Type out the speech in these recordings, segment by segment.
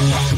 Yeah.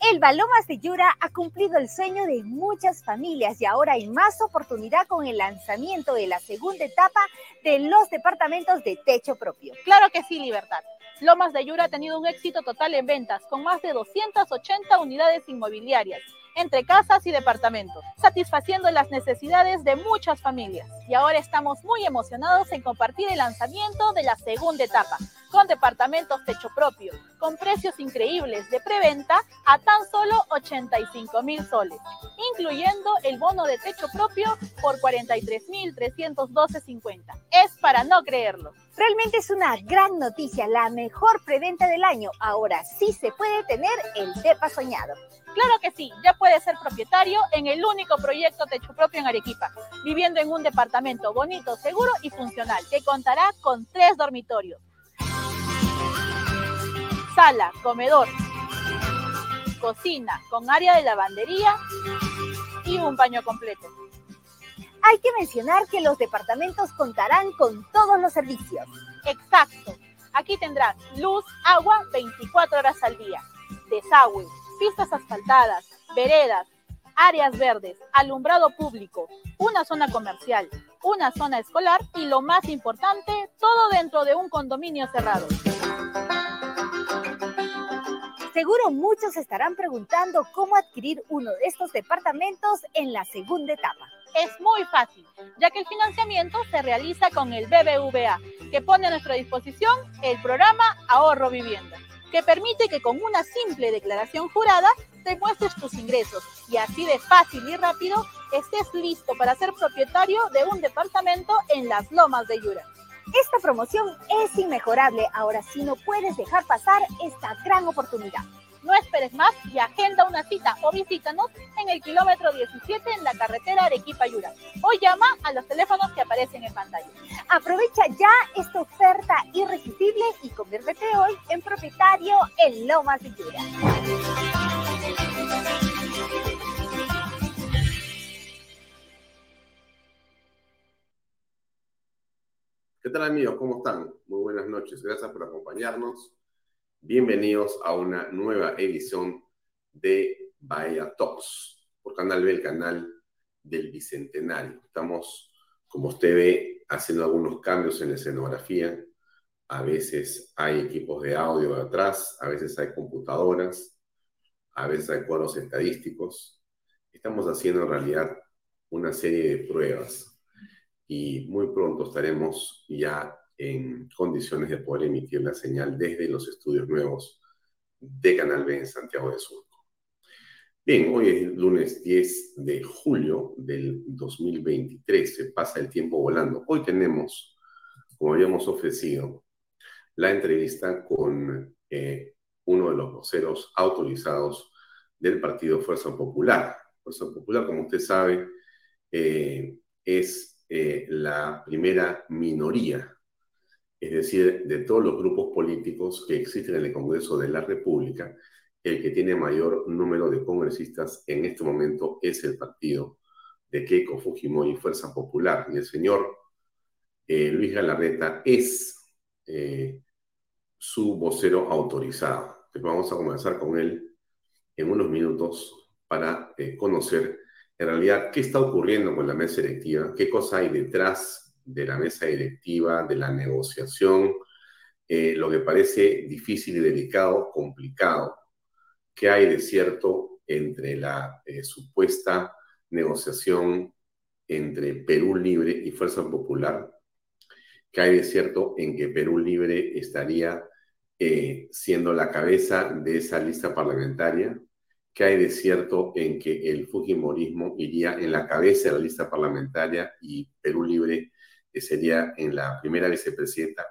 Elba Lomas de Yura ha cumplido el sueño de muchas familias y ahora hay más oportunidad con el lanzamiento de la segunda etapa de los departamentos de techo propio. Claro que sí, Libertad. Lomas de Yura ha tenido un éxito total en ventas, con más de 280 unidades inmobiliarias entre casas y departamentos, satisfaciendo las necesidades de muchas familias. Y ahora estamos muy emocionados en compartir el lanzamiento de la segunda etapa, con departamentos techo propio, con precios increíbles de preventa a tan solo 85 mil soles, incluyendo el bono de techo propio por 43.312.50. Es para no creerlo. Realmente es una gran noticia, la mejor preventa del año. Ahora sí se puede tener el DEPA soñado. Claro que sí, ya puede ser propietario en el único proyecto techo propio en Arequipa, viviendo en un departamento bonito, seguro y funcional, que contará con tres dormitorios, sala, comedor, cocina con área de lavandería y un baño completo. Hay que mencionar que los departamentos contarán con todos los servicios. Exacto. Aquí tendrás luz, agua 24 horas al día, desagüe, pistas asfaltadas, veredas, áreas verdes, alumbrado público, una zona comercial, una zona escolar y lo más importante, todo dentro de un condominio cerrado. Seguro muchos estarán preguntando cómo adquirir uno de estos departamentos en la segunda etapa. Es muy fácil, ya que el financiamiento se realiza con el BBVA, que pone a nuestra disposición el programa Ahorro Vivienda, que permite que con una simple declaración jurada demuestres tus ingresos y así de fácil y rápido estés listo para ser propietario de un departamento en las lomas de Yura. Esta promoción es inmejorable, ahora sí no puedes dejar pasar esta gran oportunidad. No esperes más y agenda una cita o visítanos en el kilómetro 17 en la carretera Arequipa-Yura o llama a los teléfonos que aparecen en pantalla. Aprovecha ya esta oferta irresistible y conviértete hoy en propietario en Lomas de Yura. ¿Qué tal amigos? ¿Cómo están? Muy buenas noches. Gracias por acompañarnos. Bienvenidos a una nueva edición de Bahía Talks por Canal B, el canal del Bicentenario. Estamos, como usted ve, haciendo algunos cambios en la escenografía. A veces hay equipos de audio atrás, a veces hay computadoras, a veces hay cuadros estadísticos. Estamos haciendo en realidad una serie de pruebas y muy pronto estaremos ya en condiciones de poder emitir la señal desde los estudios nuevos de Canal B en Santiago de Surco. Bien, hoy es lunes 10 de julio del 2023, se pasa el tiempo volando. Hoy tenemos, como habíamos ofrecido, la entrevista con eh, uno de los voceros autorizados del partido Fuerza Popular. Fuerza Popular, como usted sabe, eh, es eh, la primera minoría, es decir, de todos los grupos políticos que existen en el Congreso de la República, el que tiene mayor número de congresistas en este momento es el partido de Keiko Fujimori, Fuerza Popular. Y el señor eh, Luis Galarreta es eh, su vocero autorizado. vamos a comenzar con él en unos minutos para conocer en realidad qué está ocurriendo con la mesa directiva, qué cosa hay detrás de la mesa directiva, de la negociación, lo que parece difícil y delicado, complicado, qué hay de cierto entre la supuesta negociación entre Perú Libre y Fuerza Popular, que hay de cierto en que Perú Libre estaría eh, siendo la cabeza de esa lista parlamentaria, que hay de cierto en que el Fujimorismo iría en la cabeza de la lista parlamentaria y Perú Libre eh, sería en la primera vicepresidenta,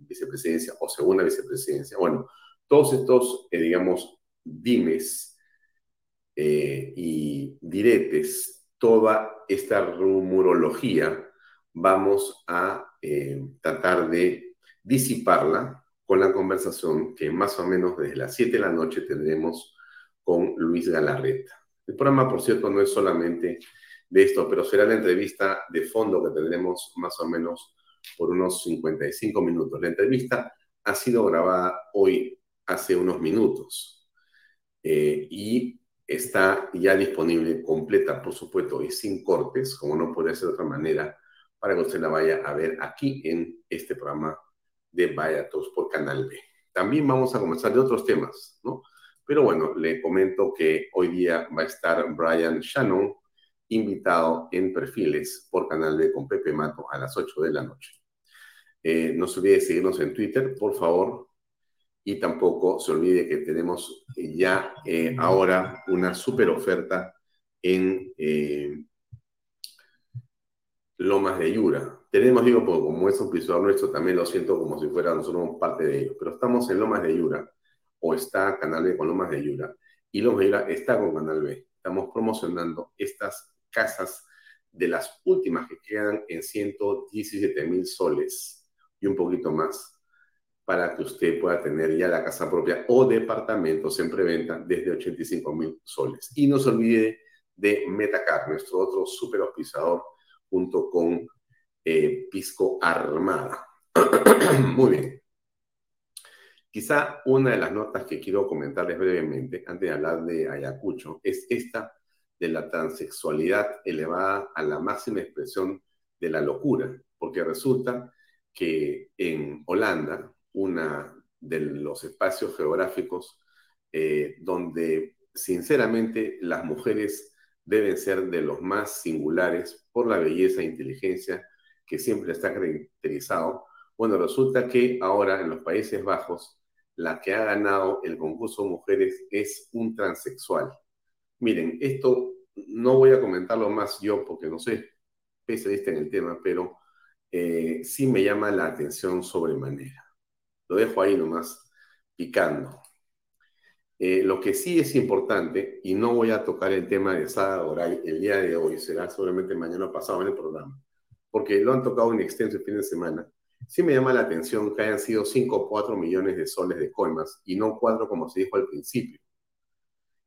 vicepresidencia o segunda vicepresidencia. Bueno, todos estos, eh, digamos, dimes eh, y diretes toda esta rumorología, vamos a eh, tratar de disiparla con la conversación que más o menos desde las 7 de la noche tendremos con Luis Galarreta. El programa, por cierto, no es solamente de esto, pero será la entrevista de fondo que tendremos más o menos por unos 55 minutos. La entrevista ha sido grabada hoy hace unos minutos eh, y está ya disponible completa, por supuesto, y sin cortes, como no puede ser de otra manera, para que usted la vaya a ver aquí en este programa de Vaya por Canal B. También vamos a comenzar de otros temas, ¿no? Pero bueno, le comento que hoy día va a estar Brian Shannon, invitado en Perfiles por Canal B con Pepe Mato a las 8 de la noche. Eh, no se olvide seguirnos en Twitter, por favor, y tampoco se olvide que tenemos ya eh, ahora una super oferta en eh, Lomas de Yura. Tenemos, digo, porque como es un pisador nuestro, también lo siento como si fuera nosotros parte de ellos, pero estamos en Lomas de Yura, o está Canal B con de Yura, y Lomas de Yura está con Canal B. Estamos promocionando estas casas de las últimas que quedan en 117 mil soles y un poquito más para que usted pueda tener ya la casa propia o departamentos en preventa desde 85 mil soles. Y no se olvide de Metacar, nuestro otro super auspiciador, junto con eh, Pisco Armada. Muy bien. Quizá una de las notas que quiero comentarles brevemente, antes de hablar de Ayacucho, es esta de la transexualidad elevada a la máxima expresión de la locura, porque resulta que en Holanda, una de los espacios geográficos eh, donde sinceramente las mujeres deben ser de los más singulares por la belleza e inteligencia que siempre está caracterizado. Bueno, resulta que ahora en los Países Bajos la que ha ganado el concurso mujeres es un transexual. Miren, esto no voy a comentarlo más yo porque no soy especialista en el tema, pero eh, sí me llama la atención sobremanera. Lo dejo ahí nomás picando. Eh, lo que sí es importante, y no voy a tocar el tema de Sada Oray el día de hoy, será seguramente mañana pasado en el programa, porque lo han tocado en extenso el fin de semana. Sí me llama la atención que hayan sido 5 o 4 millones de soles de coimas y no 4 como se dijo al principio.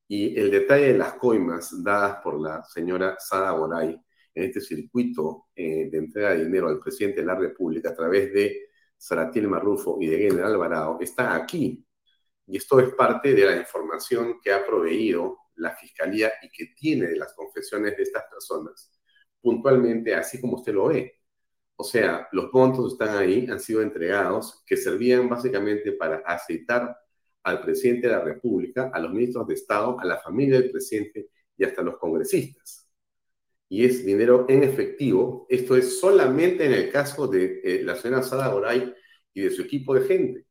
Y el detalle de las coimas dadas por la señora Sada Oray en este circuito eh, de entrega de dinero al presidente de la República a través de Saratiel Marrufo y de General Alvarado está aquí. Y esto es parte de la información que ha proveído la Fiscalía y que tiene de las confesiones de estas personas, puntualmente así como usted lo ve. O sea, los montos están ahí, han sido entregados, que servían básicamente para aceitar al presidente de la República, a los ministros de Estado, a la familia del presidente y hasta los congresistas y es dinero en efectivo. Esto es solamente en el caso de eh, la señora Sada Goray y de su equipo de gente.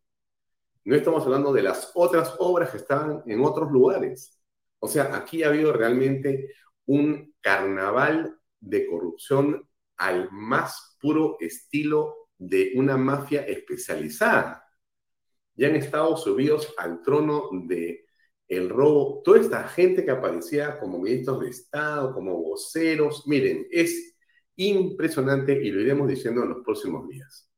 No estamos hablando de las otras obras que estaban en otros lugares. O sea, aquí ha habido realmente un carnaval de corrupción al más puro estilo de una mafia especializada. Ya han estado subidos al trono de el robo, toda esta gente que aparecía como ministros de Estado, como voceros, miren, es impresionante y lo iremos diciendo en los próximos días.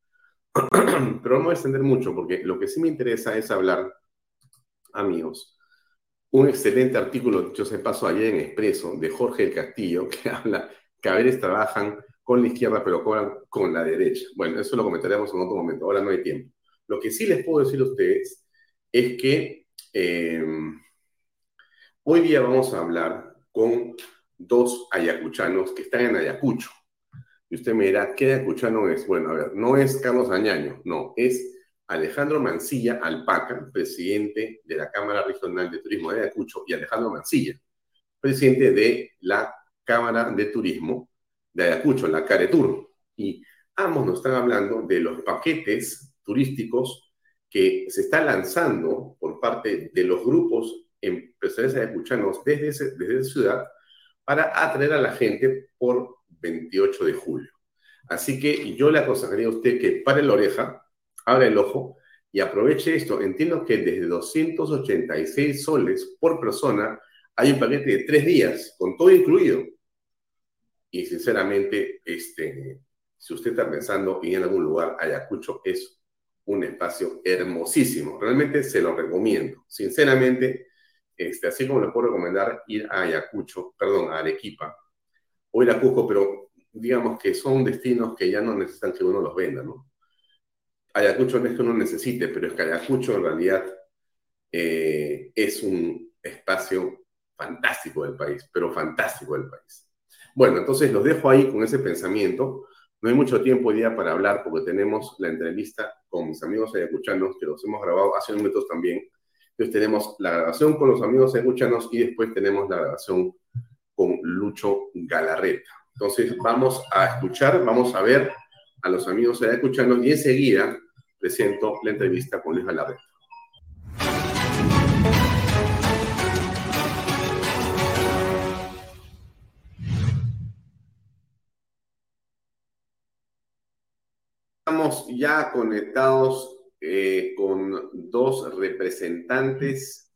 Pero voy a extender mucho porque lo que sí me interesa es hablar, amigos, un excelente artículo, yo se pasó ayer en Expreso, de Jorge del Castillo, que habla que a veces trabajan con la izquierda, pero cobran con la derecha. Bueno, eso lo comentaremos en otro momento, ahora no hay tiempo. Lo que sí les puedo decir a ustedes es que eh, hoy día vamos a hablar con dos ayacuchanos que están en Ayacucho. Y usted me dirá, ¿qué ayacuchano es? Bueno, a ver, no es Carlos Añaño, no, es Alejandro Mancilla Alpaca, presidente de la Cámara Regional de Turismo de Ayacucho, y Alejandro Mancilla, presidente de la Cámara de Turismo de Ayacucho, la Caretur. Y ambos nos están hablando de los paquetes turísticos que se están lanzando por parte de los grupos empresariales ayacuchanos desde, desde esa ciudad para atraer a la gente por 28 de julio. Así que yo le aconsejaría a usted que pare la oreja, abra el ojo y aproveche esto. Entiendo que desde 286 soles por persona hay un paquete de tres días, con todo incluido. Y sinceramente, este, si usted está pensando en algún lugar, Ayacucho es un espacio hermosísimo. Realmente se lo recomiendo. Sinceramente, este, así como le puedo recomendar ir a Ayacucho, perdón, a Arequipa o ir a pero digamos que son destinos que ya no necesitan que uno los venda, ¿no? Ayacucho no es que uno necesite, pero es que Ayacucho en realidad eh, es un espacio fantástico del país, pero fantástico del país. Bueno, entonces los dejo ahí con ese pensamiento. No hay mucho tiempo hoy día para hablar porque tenemos la entrevista con mis amigos ayacuchanos, que los hemos grabado hace unos minutos también. Entonces tenemos la grabación con los amigos ayacuchanos y después tenemos la grabación con Lucho Galarreta. Entonces vamos a escuchar, vamos a ver a los amigos ayacuchanos y enseguida presento la entrevista con Luis Galarreta. Ya conectados eh, con dos representantes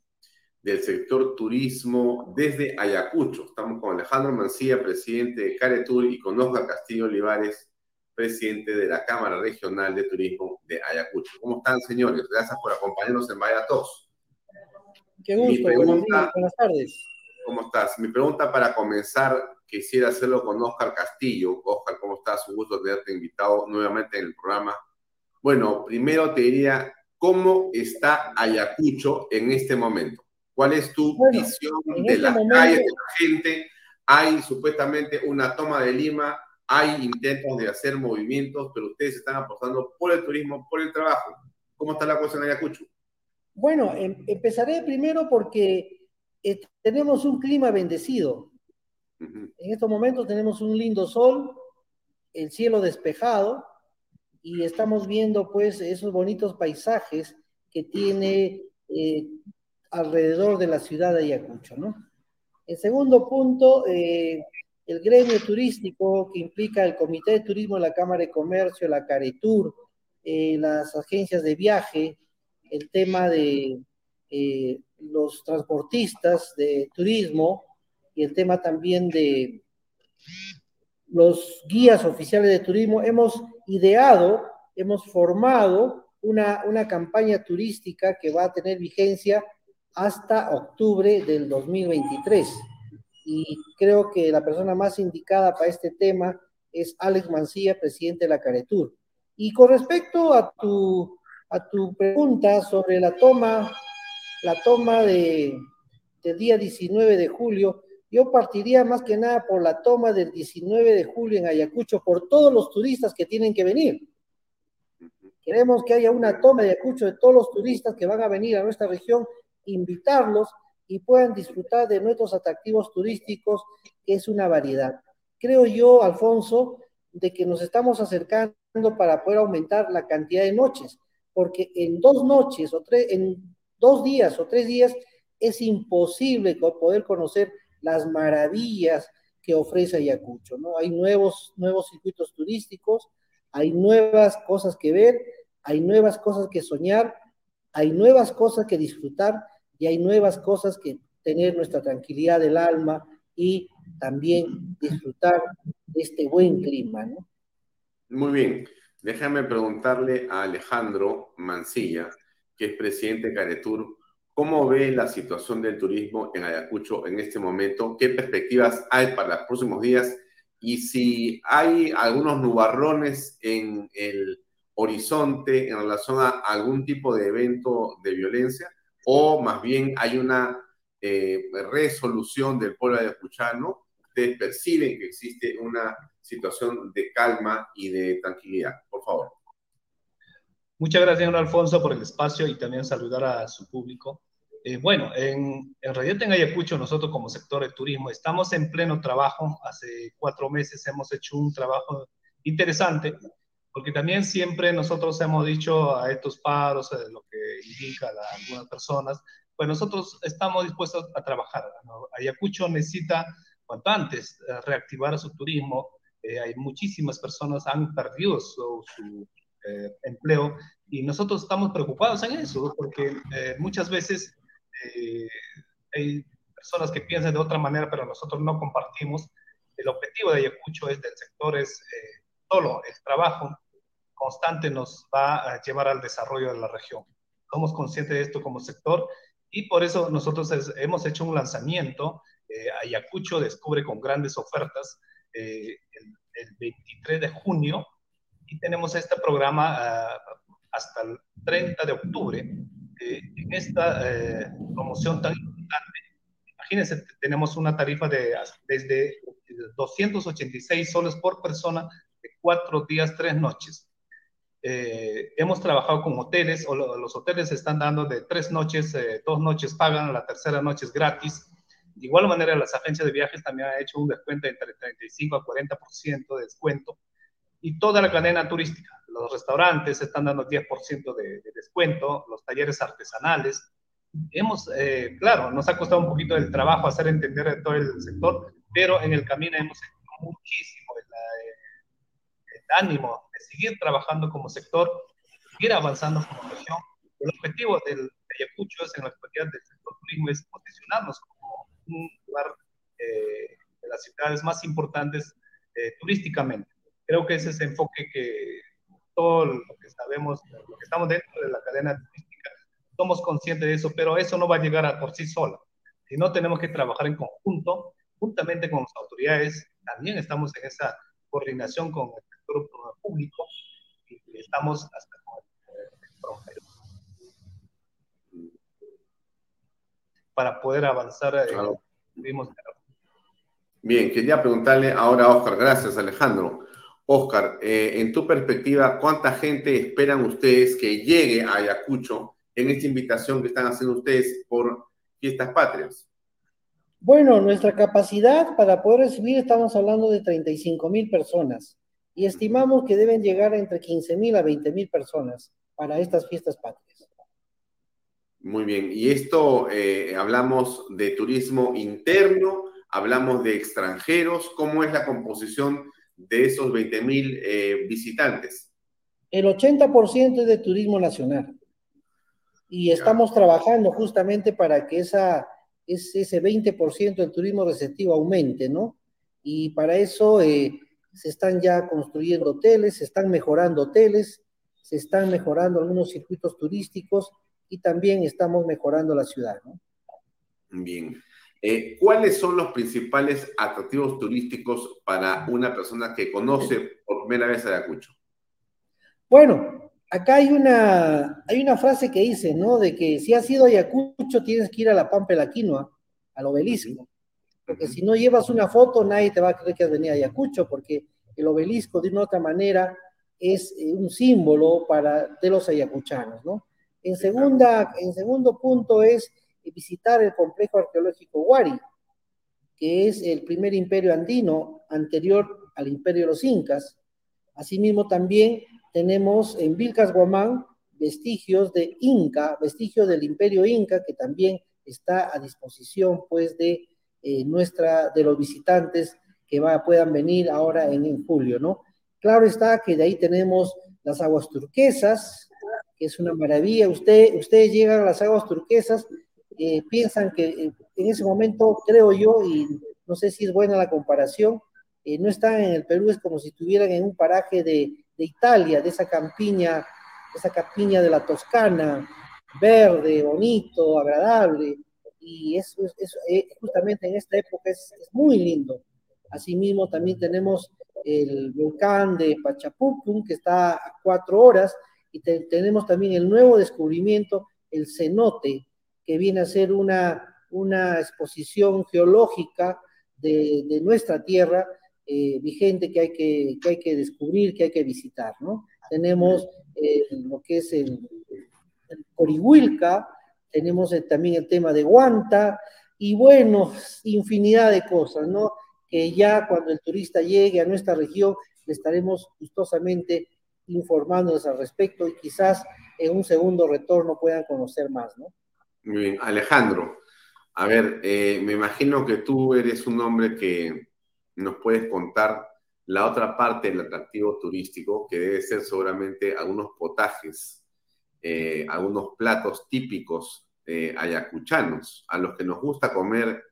del sector turismo desde Ayacucho. Estamos con Alejandro Mancilla, presidente de Caretur, y con Oscar Castillo Olivares, presidente de la Cámara Regional de Turismo de Ayacucho. ¿Cómo están, señores? Gracias por acompañarnos en Vaya Tos. Qué gusto, pregunta, buenas tardes. ¿Cómo estás? Mi pregunta para comenzar, quisiera hacerlo con Oscar Castillo. Oscar, ¿cómo estás? Un gusto tenerte invitado nuevamente en el programa. Bueno, primero te diría, ¿cómo está Ayacucho en este momento? ¿Cuál es tu visión de este las calles, de la gente? Hay supuestamente una toma de Lima hay intentos de hacer movimientos, pero ustedes están apostando por el turismo, por el trabajo. ¿Cómo está la cosa en Ayacucho? Bueno, em, empezaré primero porque eh, tenemos un clima bendecido. En estos momentos tenemos un lindo sol, el cielo despejado y estamos viendo pues esos bonitos paisajes que tiene eh, alrededor de la ciudad de Ayacucho, ¿no? El segundo punto, eh, el gremio turístico que implica el Comité de Turismo la Cámara de Comercio, la Caretur, eh, las agencias de viaje, el tema de los transportistas de turismo y el tema también de los guías oficiales de turismo, hemos ideado, hemos formado una, una campaña turística que va a tener vigencia hasta octubre del 2023 y creo que la persona más indicada para este tema es Alex Mancilla, presidente de la Caretur. Y con respecto a tu, a tu pregunta sobre la toma, la toma de, del día 19 de julio, yo partiría más que nada por la toma del 19 de julio en Ayacucho, por todos los turistas que tienen que venir. Queremos que haya una toma de Ayacucho de todos los turistas que van a venir a nuestra región, invitarlos y puedan disfrutar de nuestros atractivos turísticos, que es una variedad. Creo yo, Alfonso, de que nos estamos acercando para poder aumentar la cantidad de noches, porque en dos noches o tres, en dos días o tres días es imposible poder conocer las maravillas que ofrece Ayacucho, ¿no? Hay nuevos, nuevos circuitos turísticos, hay nuevas cosas que ver, hay nuevas cosas que soñar, hay nuevas cosas que disfrutar y hay nuevas cosas que tener nuestra tranquilidad del alma y también disfrutar de este buen clima, ¿no? Muy bien. Déjame preguntarle a Alejandro Mancilla, que es presidente de Caretur, ¿Cómo ve la situación del turismo en Ayacucho en este momento? ¿Qué perspectivas hay para los próximos días? Y si hay algunos nubarrones en el horizonte en relación a algún tipo de evento de violencia, o más bien hay una eh, resolución del pueblo ayacuchano, ustedes perciben que existe una situación de calma y de tranquilidad. Por favor. Muchas gracias, señor Alfonso, por el espacio y también saludar a su público. Eh, bueno, en, en realidad en Ayacucho nosotros como sector de turismo estamos en pleno trabajo. Hace cuatro meses hemos hecho un trabajo interesante porque también siempre nosotros hemos dicho a estos paros, eh, lo que indica a algunas personas, pues nosotros estamos dispuestos a trabajar. Ayacucho necesita cuanto antes eh, reactivar su turismo. hay muchísimas personas han perdido su, su eh, empleo y nosotros estamos preocupados en eso porque eh, muchas veces eh, hay personas que piensan de otra manera pero nosotros no compartimos. El objetivo de Ayacucho es del sector es solo el trabajo constante nos va a llevar al desarrollo de la región. Somos conscientes de esto como sector y por eso nosotros hemos hecho un lanzamiento. Ayacucho descubre con grandes ofertas el, el, 23 de junio y tenemos este programa ah, hasta el 30 de octubre. Eh, en esta eh, promoción tan importante, imagínense, tenemos una tarifa de desde 286 soles por persona de cuatro días, tres noches. Eh, hemos trabajado con hoteles, o los hoteles están dando de tres noches, dos noches pagan, la tercera noche es gratis. De igual manera, las agencias de viajes también han hecho un descuento entre 35 a 40% de descuento y toda la cadena turística. Los restaurantes están dando 10% de, de, descuento, los talleres artesanales. Hemos, eh, claro, nos ha costado un poquito el trabajo hacer entender todo el sector, pero en el camino hemos hecho muchísimo el, eh, el ánimo de seguir trabajando como sector, seguir avanzando como región. El objetivo del Ayacucho es en la actualidad del sector turismo es posicionarnos como un lugar eh, de las ciudades más importantes eh, turísticamente Creo que ese es el enfoque que todo lo que sabemos, lo que estamos dentro de la cadena turística, somos conscientes de eso, pero eso no va a llegar a por sí solo. Si no, tenemos que trabajar en conjunto, juntamente con las autoridades. También estamos en esa coordinación con el sector público y estamos hasta con el sector para poder avanzar. Eh, claro. Bien, quería preguntarle ahora a Oscar, gracias Alejandro. Oscar, eh, en tu perspectiva, ¿cuánta gente esperan ustedes que llegue a Ayacucho en esta invitación que están haciendo ustedes por fiestas patrias? Bueno, nuestra capacidad para poder recibir, estamos hablando de 35 mil personas y estimamos que deben llegar entre 15 mil a 20 mil personas para estas fiestas patrias. Muy bien, y esto eh, hablamos de turismo interno, hablamos de extranjeros, ¿cómo es la composición de esos 20 mil eh, visitantes? El 80% es de turismo nacional. Y estamos trabajando justamente para que esa, ese 20% del turismo receptivo aumente, ¿no? Y para eso eh, se están ya construyendo hoteles, se están mejorando hoteles, se están mejorando algunos circuitos turísticos y también estamos mejorando la ciudad, ¿no? Bien. Eh, ¿Cuáles son los principales atractivos turísticos para una persona que conoce por primera vez Ayacucho? Bueno, acá hay una, hay una frase que dice, ¿no? De que si has ido a Ayacucho tienes que ir a la Pampa de la Quinoa, al obelisco. Porque si no llevas una foto, nadie te va a creer que has venido a Ayacucho, porque el obelisco, de una u otra manera, es eh, un símbolo para, de los ayacuchanos, ¿no? En, segunda, en segundo punto es visitar el complejo arqueológico Huari, que es el primer imperio andino anterior al imperio de los incas. Asimismo también tenemos en Vilcas Guamán vestigios de Inca, vestigios del imperio Inca, que también está a disposición pues de eh, nuestra, de los visitantes que va, puedan venir ahora en, en julio, ¿no? Claro está que de ahí tenemos las aguas turquesas, que es una maravilla. Usted, ustedes llegan a las aguas turquesas eh, piensan que eh, en ese momento, creo yo, y no sé si es buena la comparación, eh, no están en el Perú, es como si estuvieran en un paraje de, de Italia, de esa campiña, esa campiña de la Toscana, verde, bonito, agradable, y es eh, justamente en esta época es, muy lindo. Asimismo, también tenemos el volcán de Pachapucum, que está a cuatro horas, y tenemos también el nuevo descubrimiento, el cenote, que viene a ser una, una exposición geológica de, nuestra tierra eh, vigente que hay que, que hay que descubrir, que hay que visitar, ¿no? Tenemos eh, lo que es el, Corihuilca, tenemos también el tema de Guanta, y bueno, infinidad de cosas, ¿no? Que ya cuando el turista llegue a nuestra región, le estaremos gustosamente informándoles al respecto y quizás en un segundo retorno puedan conocer más, ¿no? Muy bien, Alejandro, a ver, eh, me imagino que tú eres un hombre que nos puedes contar la otra parte del atractivo turístico, que debe ser seguramente algunos potajes, eh, algunos platos típicos eh, ayacuchanos, a los que nos gusta comer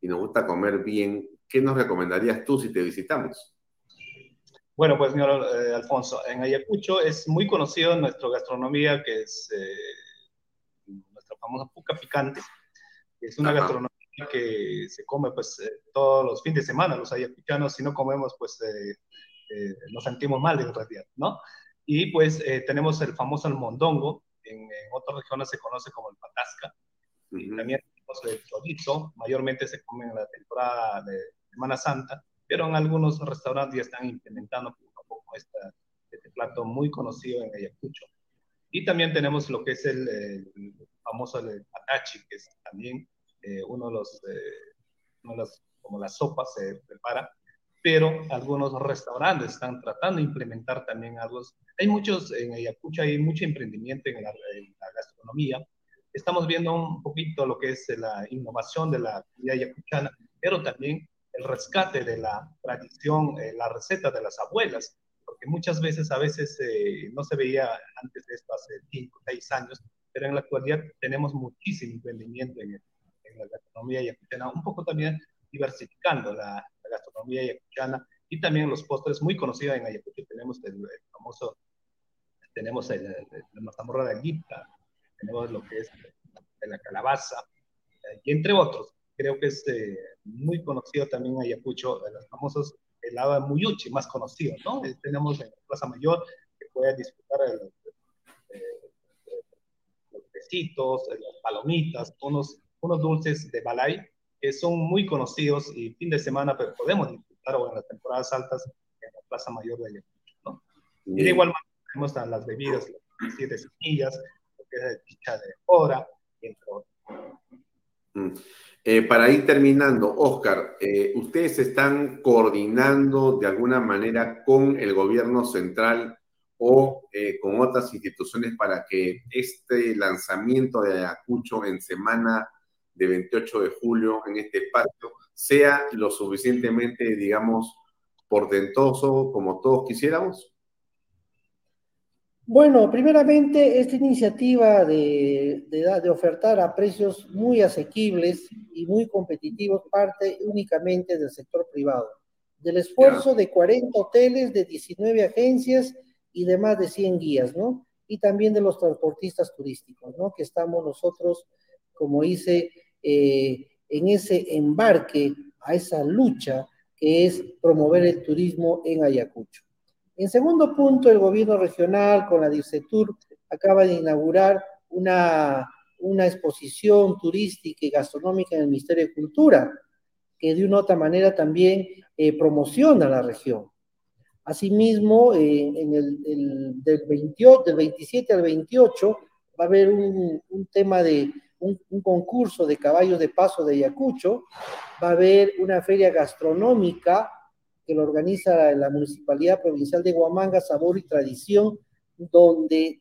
y nos gusta comer bien. ¿Qué nos recomendarías tú si te visitamos? Bueno, pues señor Alfonso, en Ayacucho es muy conocido nuestra gastronomía, que es famosa puca picante, es una gastronomía que se come pues eh, todos los fines de semana, los ayacuchanos, si no comemos pues eh, eh, nos sentimos mal en realidad, ¿no? Y pues tenemos el famoso el mondongo, en, en, otras regiones se conoce como el patasca, y también tenemos el chorizo, mayormente se come en la temporada de Semana Santa, pero en algunos restaurantes ya están implementando poco a poco este plato muy conocido en Ayacucho. Y también tenemos lo que es el, el famoso el patachi, que es también eh, uno, de los, eh, como la sopa se prepara, pero algunos restaurantes están tratando de implementar también algo. Hay muchos, en Ayacucho hay mucho emprendimiento en la, gastronomía. Estamos viendo un poquito lo que es la innovación de la comida ayacuchana, pero también el rescate de la tradición, eh, la receta de las abuelas, porque muchas veces, a veces no se veía antes de esto, hace 5, 6 años, pero en la actualidad tenemos muchísimo emprendimiento en, en la gastronomía yacuchana, un poco también diversificando la, gastronomía yacuchana y también los postres muy conocidos en Ayacucho. Tenemos el, famoso, tenemos el, la mazamorra de Aguita, tenemos lo que es la calabaza, y entre otros. Creo que es eh, muy conocido también Ayacucho, los famosos helado de Muyuchi, más conocido, ¿no? Tenemos en Plaza Mayor que puede disfrutar los besitos, las palomitas, unos unos dulces de Balay que son muy conocidos y fin de semana pues, podemos disfrutar o en las temporadas altas en la Plaza Mayor de Ayacucho, ¿no? Y de igual manera tenemos las bebidas, las siete semillas, lo que es de chicha de hora, entre otros. Mm. Eh, para ir terminando, Oscar, eh, ustedes están coordinando de alguna manera con el gobierno central o eh, con otras instituciones para que este lanzamiento de Ayacucho en semana de 28 de julio en este espacio sea lo suficientemente, digamos, portentoso como todos quisiéramos? Bueno, primeramente, esta iniciativa de, de, ofertar a precios muy asequibles y muy competitivos parte únicamente del sector privado, del esfuerzo de 40 hoteles, de 19 agencias y de más de 100 guías, ¿no? Y también de los transportistas turísticos, ¿no? Que estamos nosotros, como hice, eh, en ese embarque, a esa lucha que es promover el turismo en Ayacucho. En segundo punto, el gobierno regional con la DIRCETUR acaba de inaugurar una, una exposición turística y gastronómica en el Ministerio de Cultura, que de una u otra manera también eh, promociona la región. Asimismo, eh, en el, del, 28, del 27 al 28 va a haber un, un tema de un, concurso de caballos de paso de Ayacucho, va a haber una feria gastronómica que lo organiza la Municipalidad Provincial de Huamanga, Sabor y Tradición, donde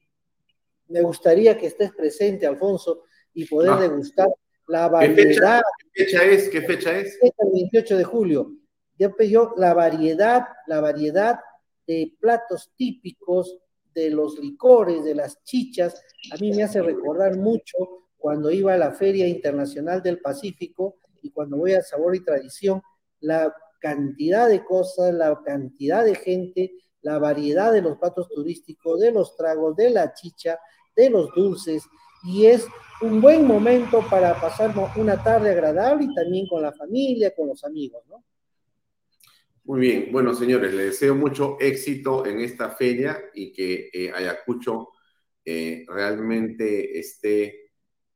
me gustaría que estés presente, Alfonso, y poder ah. degustar la variedad. ¿Qué fecha, es? ¿Qué fecha es? El 28 de julio. Yo, la variedad, la variedad de platos típicos de los licores, de las chichas, a mí me hace recordar mucho cuando iba a la Feria Internacional del Pacífico y cuando voy a Sabor y Tradición, la cantidad de cosas, la cantidad de gente, la variedad de los platos turísticos, de los tragos, de la chicha, de los dulces y es un buen momento para pasar una tarde agradable y también con la familia, con los amigos, ¿no? Muy bien, bueno señores, les deseo mucho éxito en esta feria y que eh, Ayacucho eh, realmente esté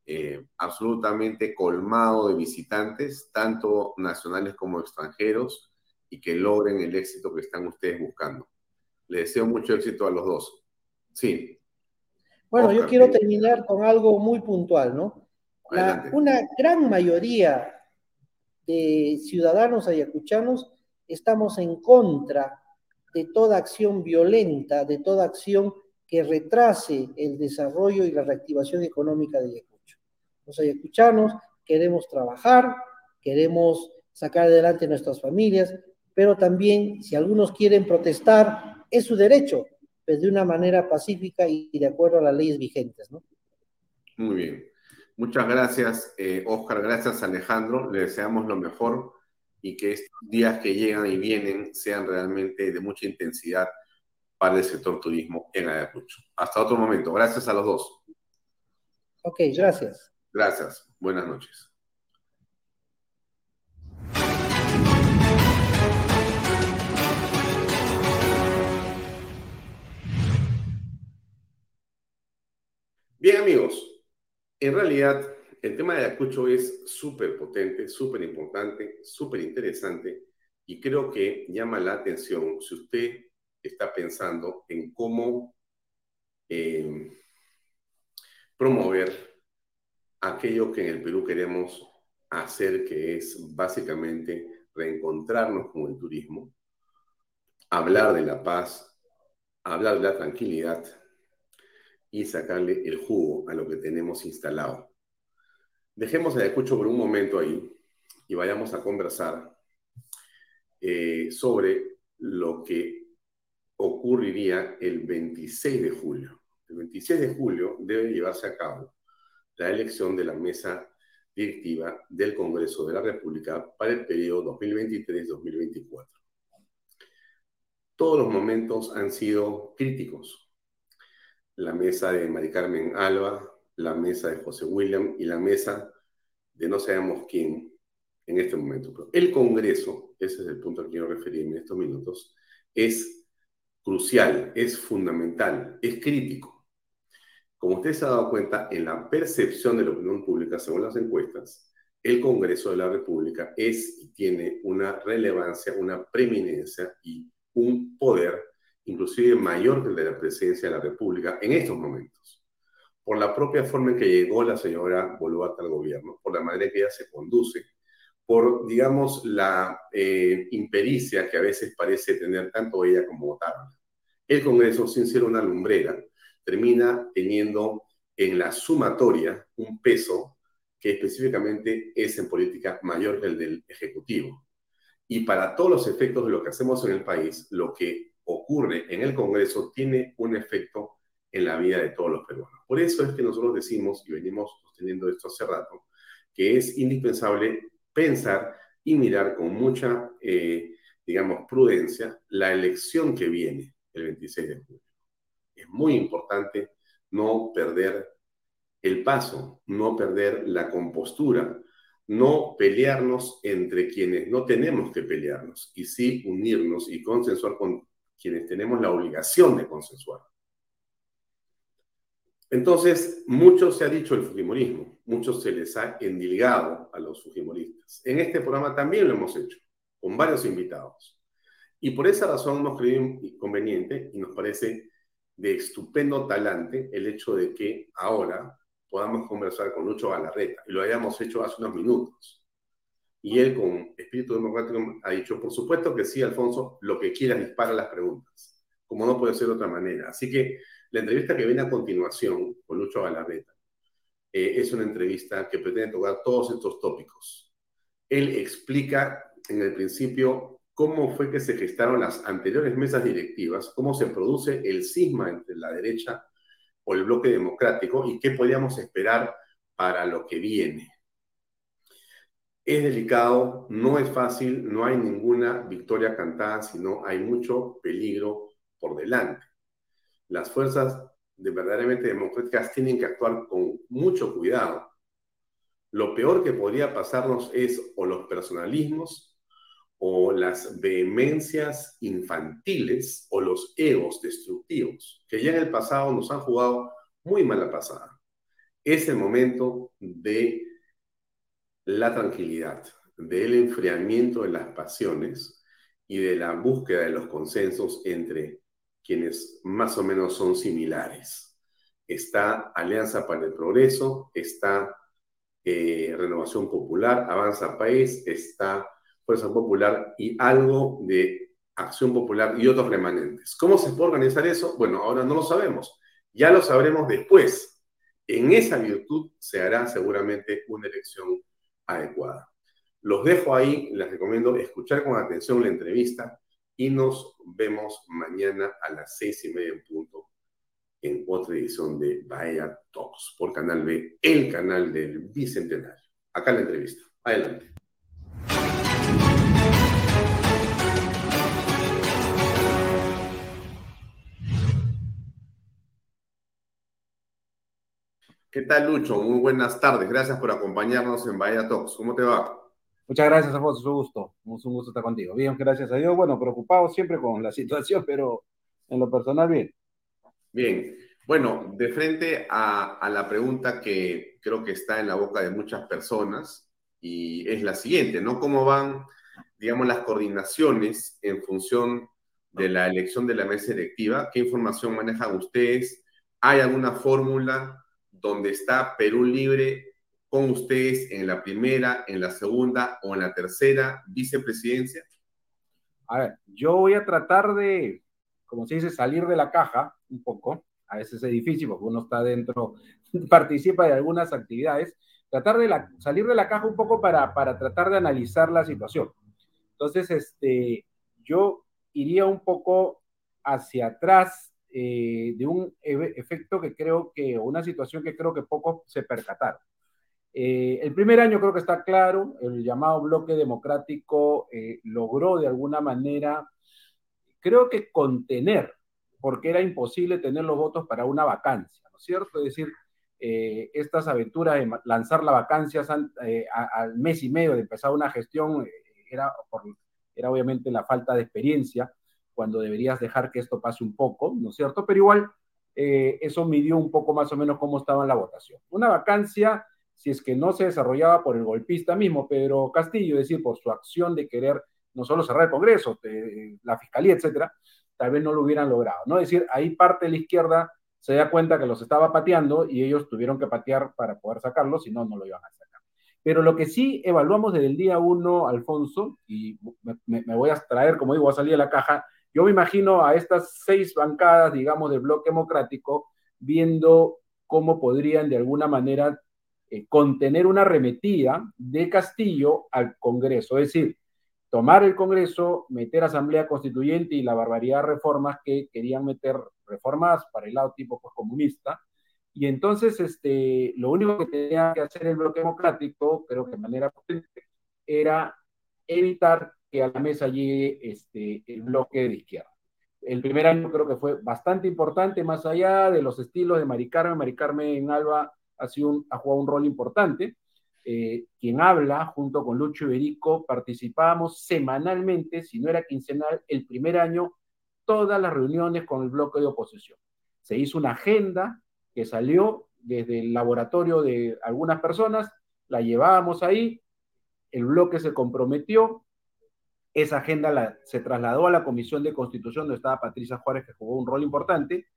eh, absolutamente colmado de visitantes, tanto nacionales como extranjeros, y que logren el éxito que están ustedes buscando. Les deseo mucho éxito a los dos. Sí. Bueno, yo quiero terminar con algo muy puntual, ¿no? una gran mayoría de ciudadanos ayacuchanos estamos en contra de toda acción violenta, de toda acción que retrase el desarrollo y la reactivación económica de Ayacucho. Los ayacuchanos queremos trabajar, queremos sacar adelante nuestras familias, pero también si algunos quieren protestar, es su derecho, pues de una manera pacífica y de acuerdo a las leyes vigentes, ¿no? Muy bien. Muchas gracias, eh, Oscar. Gracias, Alejandro. Le deseamos lo mejor y que estos días que llegan y vienen sean realmente de mucha intensidad para el sector turismo en Ayacucho. Hasta otro momento. Gracias a los dos. Ok, gracias. Gracias. Buenas noches. Bien amigos, en realidad el tema de Ayacucho es súper potente, súper importante, súper interesante y creo que llama la atención si usted está pensando en cómo eh, promover aquello que en el Perú queremos hacer, que es básicamente reencontrarnos con el turismo, hablar de la paz, hablar de la tranquilidad y sacarle el jugo a lo que tenemos instalado. Dejemos a Ayacucho por un momento ahí y vayamos a conversar eh, sobre lo que ocurriría el 26 de julio. El 26 de julio debe llevarse a cabo la elección de la mesa directiva del Congreso de la República para el periodo 2023-2024. Todos los momentos han sido críticos. La mesa de Mari Carmen Alba, la mesa de José William y la mesa de no sabemos quién en este momento. el Congreso, ese es el punto al que quiero referirme en estos minutos, es crucial, es fundamental, es crítico. Como usted se ha dado cuenta, en la percepción de la opinión pública, según las encuestas, el Congreso de la República es y tiene una relevancia, una preeminencia y un poder inclusive mayor que el de la presidencia de la República en estos momentos, por la propia forma en que llegó la señora Boluarte al gobierno, por la manera en que ella se conduce, por, digamos, la eh, impericia que a veces parece tener tanto ella como Otárola el Congreso, sin ser una lumbrera, termina teniendo en la sumatoria un peso que específicamente es en política mayor que el del Ejecutivo. Y para todos los efectos de lo que hacemos en el país, lo que ocurre en el Congreso tiene un efecto en la vida de todos los peruanos. Por eso es que nosotros decimos, y venimos sosteniendo esto hace rato, que es indispensable pensar y mirar con mucha, eh, digamos, prudencia la elección que viene el 26 de julio. Es muy importante no perder el paso, no perder la compostura, no pelearnos entre quienes no tenemos que pelearnos y sí unirnos y consensuar con quienes tenemos la obligación de consensuar. Entonces, mucho se ha dicho el Fujimorismo, mucho se les ha endilgado a los Fujimoristas. En este programa también lo hemos hecho, con varios invitados. Y por esa razón hemos creído inconveniente y nos parece de estupendo talante el hecho de que ahora podamos conversar con Lucho Galarreta y lo hayamos hecho hace unos minutos. Y él con espíritu democrático ha dicho, por supuesto que sí, Alfonso, lo que quieras dispara las preguntas, como no puede ser de otra manera. Así que la entrevista que viene a continuación con Lucho Galarreta eh, es una entrevista que pretende tocar todos estos tópicos. Él explica en el principio cómo fue que se gestaron las anteriores mesas directivas, cómo se produce el cisma entre la derecha o el bloque democrático y qué podíamos esperar para lo que viene. Es delicado, no es fácil, no hay ninguna victoria cantada, sino hay mucho peligro por delante. Las fuerzas de verdaderamente democráticas tienen que actuar con mucho cuidado. Lo peor que podría pasarnos es o los personalismos o las vehemencias infantiles o los egos destructivos, que ya en el pasado nos han jugado muy mala pasada. Es el momento de la tranquilidad, del enfriamiento de las pasiones y de la búsqueda de los consensos entre quienes más o menos son similares. Está Alianza para el Progreso, está eh, Renovación Popular, Avanza País, está Fuerza Popular y algo de Acción Popular y otros remanentes. ¿Cómo se puede organizar eso? Bueno, ahora no lo sabemos. Ya lo sabremos después. En esa virtud se hará seguramente una elección adecuada. Los dejo ahí, les recomiendo escuchar con atención la entrevista y nos vemos mañana a las seis y media en punto en otra edición de Bahía Talks por Canal B, el canal del Bicentenario. Acá la entrevista. Adelante. ¿Qué tal, Lucho? Muy buenas tardes. Gracias por acompañarnos en Bahía Talks. ¿Cómo te va? Muchas gracias, Alfonso. Es un gusto. Un gusto estar contigo. Bien, gracias a Dios. Bueno, preocupado siempre con la situación, pero en lo personal, bien. Bien. Bueno, de frente a, a la pregunta que creo que está en la boca de muchas personas, y es la siguiente, ¿no? ¿Cómo van, digamos, las coordinaciones en función de la elección de la mesa electiva? ¿Qué información manejan ustedes? ¿Hay alguna fórmula? donde está Perú Libre con ustedes en la primera, en la segunda o en la tercera vicepresidencia? A ver, yo voy a tratar de, como se dice, salir de la caja un poco. A veces es difícil porque uno está dentro, participa de algunas actividades. Tratar de salir de la caja un poco para, para tratar de analizar la situación. Entonces, este, yo iría un poco hacia atrás eh, de un efecto que creo que, una situación que creo que pocos se percataron. Eh, el primer año creo que está claro, el llamado bloque democrático eh, logró de alguna manera, creo que contener, porque era imposible tener los votos para una vacancia, ¿no es cierto? Es decir, estas aventuras de lanzar la vacancia al mes y medio de empezar una gestión era, era obviamente la falta de experiencia cuando deberías dejar que esto pase un poco, ¿no es cierto? Pero igual eh, eso midió un poco más o menos cómo estaba la votación. Una vacancia, si es que no se desarrollaba por el golpista mismo, Pedro Castillo, es decir, por su acción de querer no solo cerrar el Congreso, la Fiscalía, etcétera, tal vez no lo hubieran logrado, ¿no? Es decir, ahí parte de la izquierda se da cuenta que los estaba pateando y ellos tuvieron que patear para poder sacarlos, si no, no lo iban a sacar. Pero lo que sí evaluamos desde el día uno, Alfonso, y me, me voy a traer, como digo, a salir de la caja, yo me imagino a estas seis bancadas, digamos, del bloque democrático, viendo cómo podrían de alguna manera eh, contener una arremetida de Castillo al Congreso, es decir, tomar el Congreso, meter Asamblea Constituyente y la barbaridad de reformas que querían meter reformas para el lado tipo pues, comunista. Y entonces, este, lo único que tenía que hacer el bloque democrático, creo que de manera potente, era evitar que a la mesa llegue este, el bloque de izquierda. El primer año creo que fue bastante importante, más allá de los estilos de Mari Carmen. Mari Carmen en Alba ha, sido ha jugado un rol importante. Eh, quien habla, junto con Lucho Iberico, participábamos semanalmente, si no era quincenal, el primer año, todas las reuniones con el bloque de oposición. Se hizo una agenda que salió desde el laboratorio de algunas personas, la llevábamos ahí, el bloque se comprometió, esa agenda se trasladó a la Comisión de Constitución, donde estaba Patricia Juárez, que jugó un rol importante,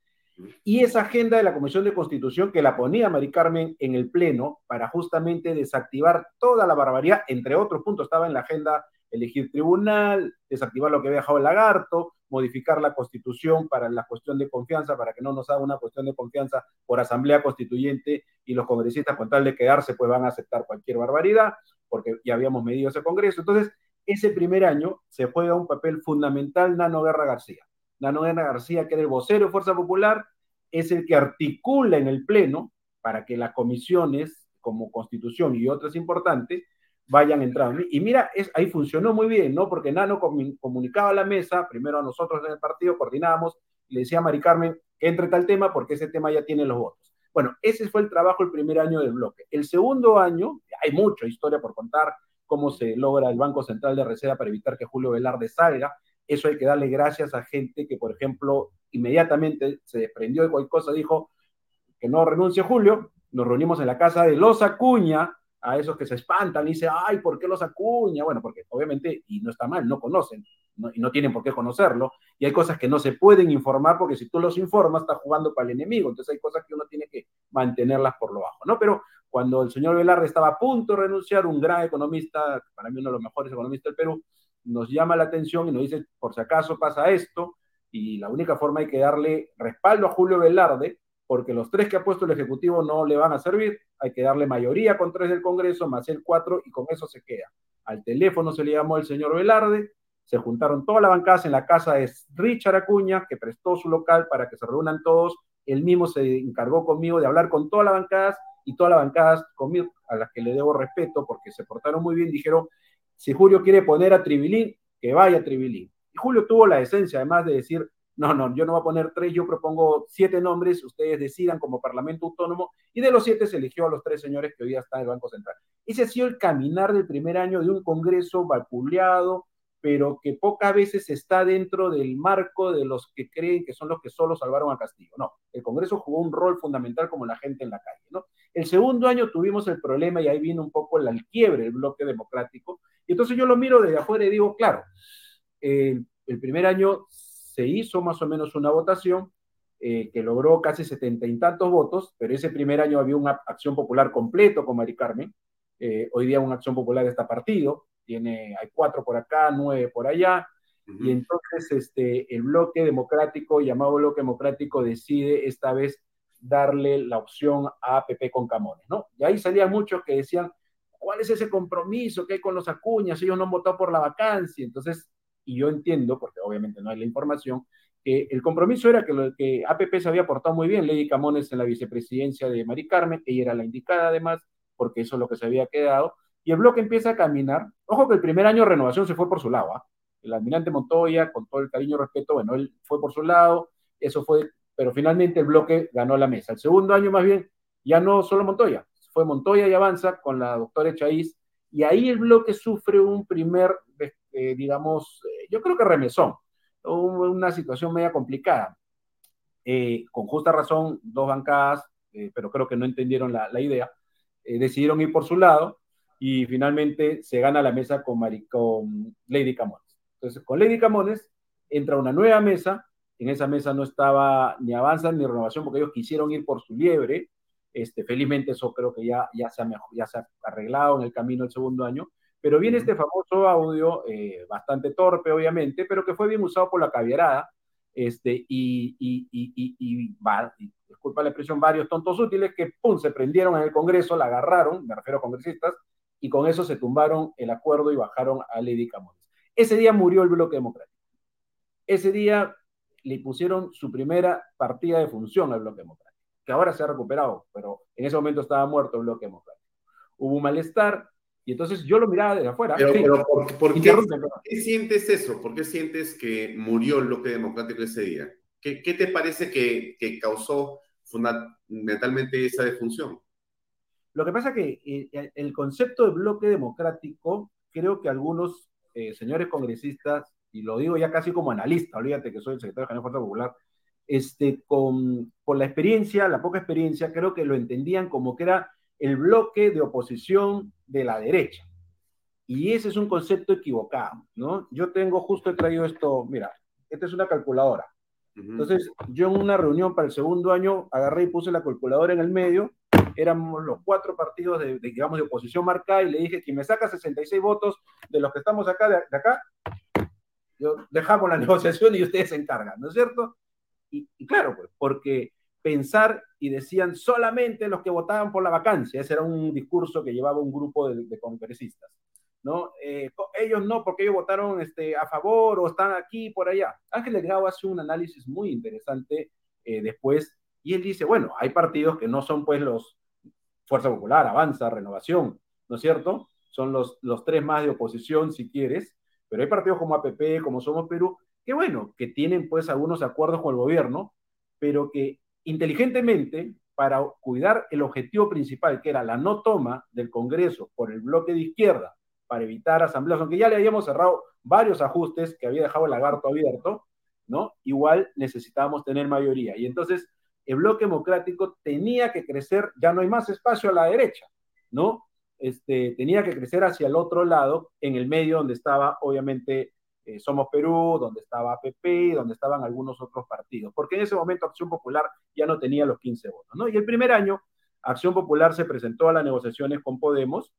y esa agenda de la Comisión de Constitución que la ponía Mari Carmen en el Pleno para justamente desactivar toda la barbaridad, entre otros puntos estaba en la agenda elegir tribunal, desactivar lo que había dejado el lagarto, modificar la constitución para la cuestión de confianza, para que no nos haga una cuestión de confianza por asamblea constituyente y los congresistas con tal de quedarse pues van a aceptar cualquier barbaridad, porque ya habíamos medido ese congreso. Entonces, ese primer año se juega un papel fundamental Nano Guerra García. Nano Guerra García, que era el vocero de Fuerza Popular, es el que articula en el Pleno para que las comisiones, como Constitución y otras importantes, vayan entrando. Y mira, es, ahí funcionó muy bien, ¿no? Porque Nano comunicaba a la mesa, primero a nosotros en el partido, coordinábamos, y le decía a Mari Carmen, entre tal tema porque ese tema ya tiene los votos. Bueno, ese fue el trabajo el primer año del bloque. El segundo año, hay mucha historia por contar, cómo se logra el Banco Central de Reserva para evitar que Julio Velarde salga. Eso hay que darle gracias a gente que, por ejemplo, inmediatamente se desprendió de cualquier cosa, dijo que no renuncie Julio, nos reunimos en la casa de Los Acuña, a esos que se espantan y dicen, ay, ¿por qué los acuña? Bueno, porque obviamente, y no está mal, no conocen, y no tienen por qué conocerlo, y hay cosas que no se pueden informar porque si tú los informas, estás jugando para el enemigo, entonces hay cosas que uno tiene que mantenerlas por lo bajo, ¿no? Pero cuando el señor Velarde estaba a punto de renunciar, un gran economista, para mí uno de los mejores economistas del Perú, nos llama la atención y nos dice, por si acaso pasa esto, y la única forma hay que darle respaldo a Julio Velarde, porque los tres que ha puesto el Ejecutivo no le van a servir, hay que darle mayoría con tres del Congreso, más el cuatro, y con eso se queda. Al teléfono se le llamó el señor Velarde, se juntaron todas las bancadas en la casa de Richard Acuña, que prestó su local para que se reúnan todos, él mismo se encargó conmigo de hablar con todas las bancadas, y todas las bancadas conmigo, a las que le debo respeto, porque se portaron muy bien, dijeron, si Julio quiere poner a Tribilín, que vaya a Tribilín. Y Julio tuvo la esencia, además de decir, no, no, yo no voy a poner tres, yo propongo siete nombres, ustedes decidan como Parlamento Autónomo, y de los siete se eligió a los tres señores que hoy día están en el Banco Central. Ese ha sido el caminar del primer año de un Congreso vapuleado, pero que pocas veces está dentro del marco de los que creen que son los que solo salvaron a Castillo. No, el Congreso jugó un rol fundamental como la gente en la calle, ¿no? El segundo año tuvimos el problema y ahí vino un poco el quiebre del bloque democrático. Y entonces yo lo miro desde afuera y digo, claro, el primer año se hizo más o menos una votación eh, que logró casi setenta y tantos votos, pero ese primer año había una acción popular completo con Mari Carmen. Eh, hoy día una acción popular está partido, tiene, hay cuatro por acá, nueve por allá, y entonces este, el bloque democrático, llamado bloque democrático, decide esta vez darle la opción a APP con Camones, ¿no? Y ahí salían muchos que decían, ¿cuál es ese compromiso que hay con los acuñas? Ellos no han votado por la vacancia. Entonces, y yo entiendo, porque obviamente no hay la información, que el compromiso era que, lo, que APP se había portado muy bien, Lady Camones en la vicepresidencia de Mari Carmen, ella era la indicada además, porque eso es lo que se había quedado, y el bloque empieza a caminar. Ojo que el primer año Renovación se fue por su lado, ¿ah? el almirante Montoya, con todo el cariño y respeto, bueno, él fue por su lado, eso fue, pero finalmente el bloque ganó la mesa. El segundo año más bien, ya no solo Montoya, fue Montoya y Avanza con la doctora Echaíz, y ahí el bloque sufre un primer, eh, digamos, eh, yo creo que remesón, una situación media complicada. Eh, con justa razón, dos bancadas, pero creo que no entendieron la, idea, decidieron ir por su lado y finalmente se gana la mesa con, con Lady Camones. Entonces, con Lady Camones entra una nueva mesa, en esa mesa no estaba ni Avanza ni Renovación porque ellos quisieron ir por su liebre, este, felizmente eso creo que ya, ya, se ha ya se ha arreglado en el camino del segundo año. Pero viene este famoso audio, eh, bastante torpe obviamente, pero que fue bien usado por la caviarada, este, y, y, y, y, disculpa la expresión, varios tontos útiles que, pum, se prendieron en el Congreso, la agarraron, me refiero a congresistas, y con eso se tumbaron el acuerdo y bajaron a Lady Camones. Ese día murió el bloque democrático. Ese día le pusieron su primera partida de función al bloque democrático que ahora se ha recuperado, pero en ese momento estaba muerto el bloque democrático. Hubo un malestar y entonces yo lo miraba desde afuera. Pero, ¿por, qué, sientes eso? ¿Por qué sientes que murió el bloque democrático ese día? ¿Qué, qué te parece que, que, causó fundamentalmente esa defunción? Lo que pasa es que eh, el concepto de bloque democrático, creo que algunos eh, señores congresistas, y lo digo ya casi como analista, olvídate que soy el secretario general de Fuerza Popular, este, con, por la experiencia, la poca experiencia, creo que lo entendían como que era el bloque de oposición de la derecha. Y ese es un concepto equivocado, ¿no? Yo tengo, justo he traído esto, mira, esta es una calculadora. Entonces, yo en una reunión para el segundo año agarré y puse la calculadora en el medio, éramos los cuatro partidos de, digamos, de oposición marcada y le dije, que me saca 66 votos de los que estamos acá, de, de acá, yo dejamos la negociación y ustedes se encargan, ¿no es cierto? Y, claro, pues, porque pensar y decían solamente los que votaban por la vacancia, ese era un discurso que llevaba un grupo de, congresistas, ¿no? Eh, ellos no, porque ellos votaron este, a favor o están aquí por allá. Ángel Delgado hace un análisis muy interesante eh, después y él dice, bueno, hay partidos que no son pues los Fuerza Popular, Avanza, Renovación, ¿no es cierto? Son los, los tres más de oposición, si quieres, pero hay partidos como APP, como Somos Perú, que bueno, que tienen pues algunos acuerdos con el gobierno, pero que inteligentemente, para cuidar el objetivo principal, que era la no toma del Congreso por el bloque de izquierda, para evitar asambleas, aunque ya le habíamos cerrado varios ajustes que había dejado el lagarto abierto, ¿no? Igual necesitábamos tener mayoría. Y entonces el bloque democrático tenía que crecer, ya no hay más espacio a la derecha, ¿no? Este, tenía que crecer hacia el otro lado, en el medio donde estaba, obviamente, eh, Somos Perú, donde estaba PP, donde estaban algunos otros partidos, porque en ese momento Acción Popular ya no tenía los 15 votos, ¿no? Y el primer año, Acción Popular se presentó a las negociaciones con Podemos,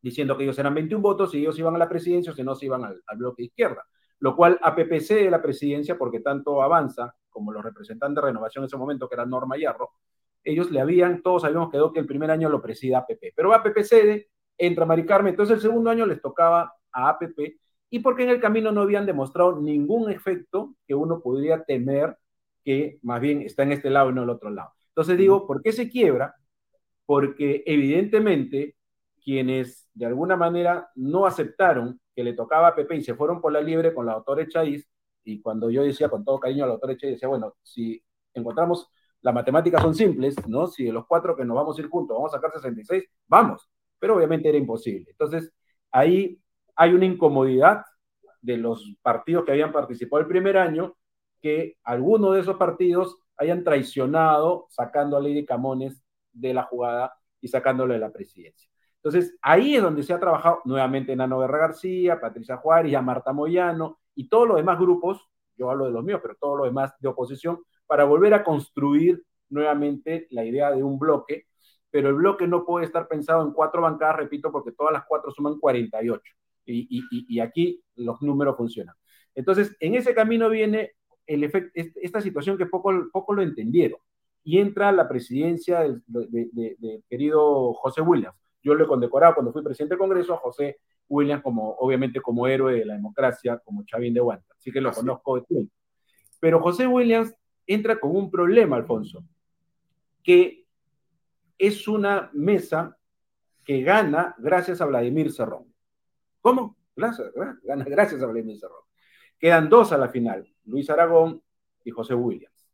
diciendo que ellos eran 21 votos y ellos iban a la presidencia o si no se iban al, bloque de izquierda, lo cual a PPC de la presidencia, porque tanto Avanza como los representantes de Renovación en ese momento, que eran Norma Yarro, ellos le habían, todos habíamos quedado que el primer año lo presida APP, pero va a PPC, entra Mari Carmen, entonces el segundo año les tocaba a APP y porque en el camino no habían demostrado ningún efecto que uno podría temer que más bien está en este lado y no en el otro lado. Entonces digo, ¿por qué se quiebra? Porque evidentemente quienes de alguna manera no aceptaron que le tocaba a Pepe y se fueron por la libre con la doctora Echaiz, y cuando yo decía con todo cariño a la doctora Echaiz, decía, bueno, si encontramos, las matemáticas son simples, ¿no? Si de los cuatro que nos vamos a ir juntos vamos a sacar 66, vamos, pero obviamente era imposible. Entonces, ahí hay una incomodidad de los partidos que habían participado el primer año, que algunos de esos partidos hayan traicionado sacando a Lady Camones de la jugada y sacándole de la presidencia. Entonces, ahí es donde se ha trabajado nuevamente Nano Guerra García, Patricia Juárez, ya Marta Moyano y todos los demás grupos, yo hablo de los míos, pero todos los demás de oposición, para volver a construir nuevamente la idea de un bloque, pero el bloque no puede estar pensado en cuatro bancadas, repito, porque todas las cuatro suman 48 y, y, y aquí los números funcionan. Entonces, en ese camino viene el esta situación que poco, poco lo entendieron y entra la presidencia del, querido José Williams yo le he condecorado cuando fui presidente del Congreso a José Williams como, obviamente, como héroe de la democracia, como Chavín de Guanta. Así que lo conozco de tiempo. Pero José Williams entra con un problema, Alfonso, que es una mesa que gana gracias a Vladimir Cerrón. ¿Cómo? Gracias, gracias a Vladimir Cerrón. Quedan dos a la final, Luis Aragón y José Williams.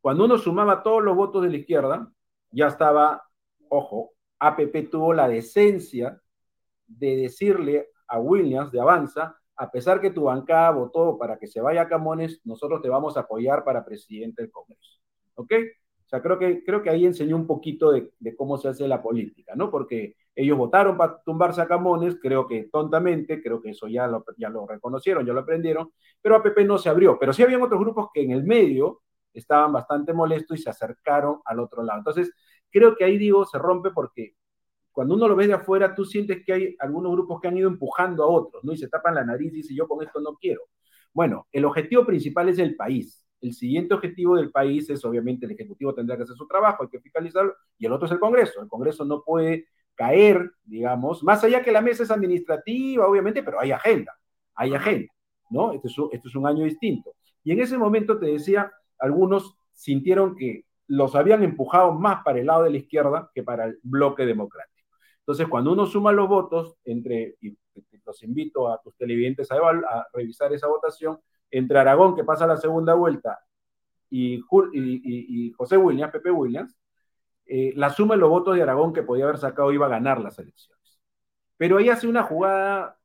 Cuando uno sumaba todos los votos de la izquierda, ya estaba, ojo, APP tuvo la decencia de decirle a Williams de Avanza, a pesar que tu bancada votó para que se vaya a Camones, nosotros te vamos a apoyar para presidente del Congreso. ¿Ok? O sea, creo que, creo que ahí enseñó un poquito de, cómo se hace la política, ¿no? Porque ellos votaron para tumbarse a Camones, creo que tontamente, creo que eso ya lo, ya lo reconocieron, ya lo aprendieron, pero APP no se abrió. Pero sí habían otros grupos que en el medio estaban bastante molestos y se acercaron al otro lado. Entonces, creo que ahí digo, se rompe porque cuando uno lo ve de afuera, tú sientes que hay algunos grupos que han ido empujando a otros, ¿no? Y se tapan la nariz y dicen, yo con esto no quiero. Bueno, el objetivo principal es el país. El siguiente objetivo del país es, obviamente, el Ejecutivo tendrá que hacer su trabajo, hay que fiscalizarlo, y el otro es el Congreso. El Congreso no puede caer, digamos, más allá que la mesa es administrativa, obviamente, pero hay agenda, hay agenda, ¿no? Esto es, esto es un año distinto. Y en ese momento te decía, algunos sintieron que los habían empujado más para el lado de la izquierda que para el bloque democrático. Entonces, cuando uno suma los votos, entre, y los invito a tus televidentes a, a revisar esa votación, entre Aragón, que pasa la segunda vuelta, y, José Williams, Pepe Williams, eh, la suma de los votos de Aragón que podía haber sacado iba a ganar las elecciones. Pero ahí hace una jugada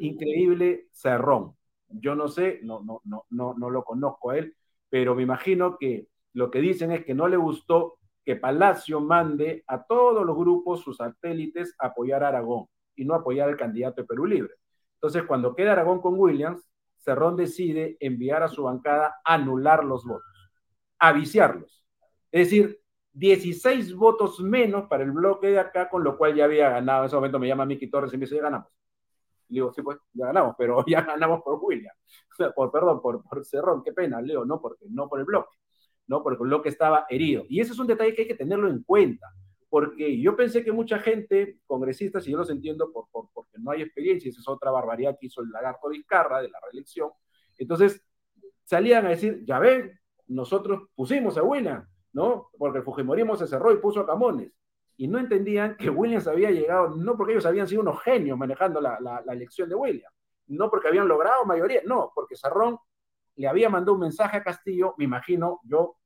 increíble Cerrón. Yo no sé, no, no, no, no, no lo conozco a él, pero me imagino que lo que dicen es que no le gustó que Palacio mande a todos los grupos, sus satélites, a apoyar a Aragón y no apoyar al candidato de Perú Libre. Entonces, cuando queda Aragón con Williams, Cerrón decide enviar a su bancada anular los votos, a. Es decir, 16 votos menos para el bloque de acá, con lo cual ya había ganado. En ese momento me llama Miki Torres y me dice, ya ganamos. digo, sí, pues, ya ganamos, pero ya ganamos por Williams. Por, perdón, por, por Cerrón, qué pena, Leo, no, porque, no por el bloque. ¿no? Porque lo que estaba herido. Y ese es un detalle que hay que tenerlo en cuenta, porque yo pensé que mucha gente, congresistas, y yo los entiendo por, porque no hay experiencia, esa es otra barbaridad que hizo el lagarto Vizcarra de la reelección, entonces salían a decir, ya ven, nosotros pusimos a William, ¿no? Porque el Fujimorismo se cerró y puso a Camones. Y no entendían que Williams había llegado, no porque ellos habían sido unos genios manejando la, elección de William, no porque habían logrado mayoría, no, porque Sarrón le había mandado un mensaje a Castillo, me imagino, yo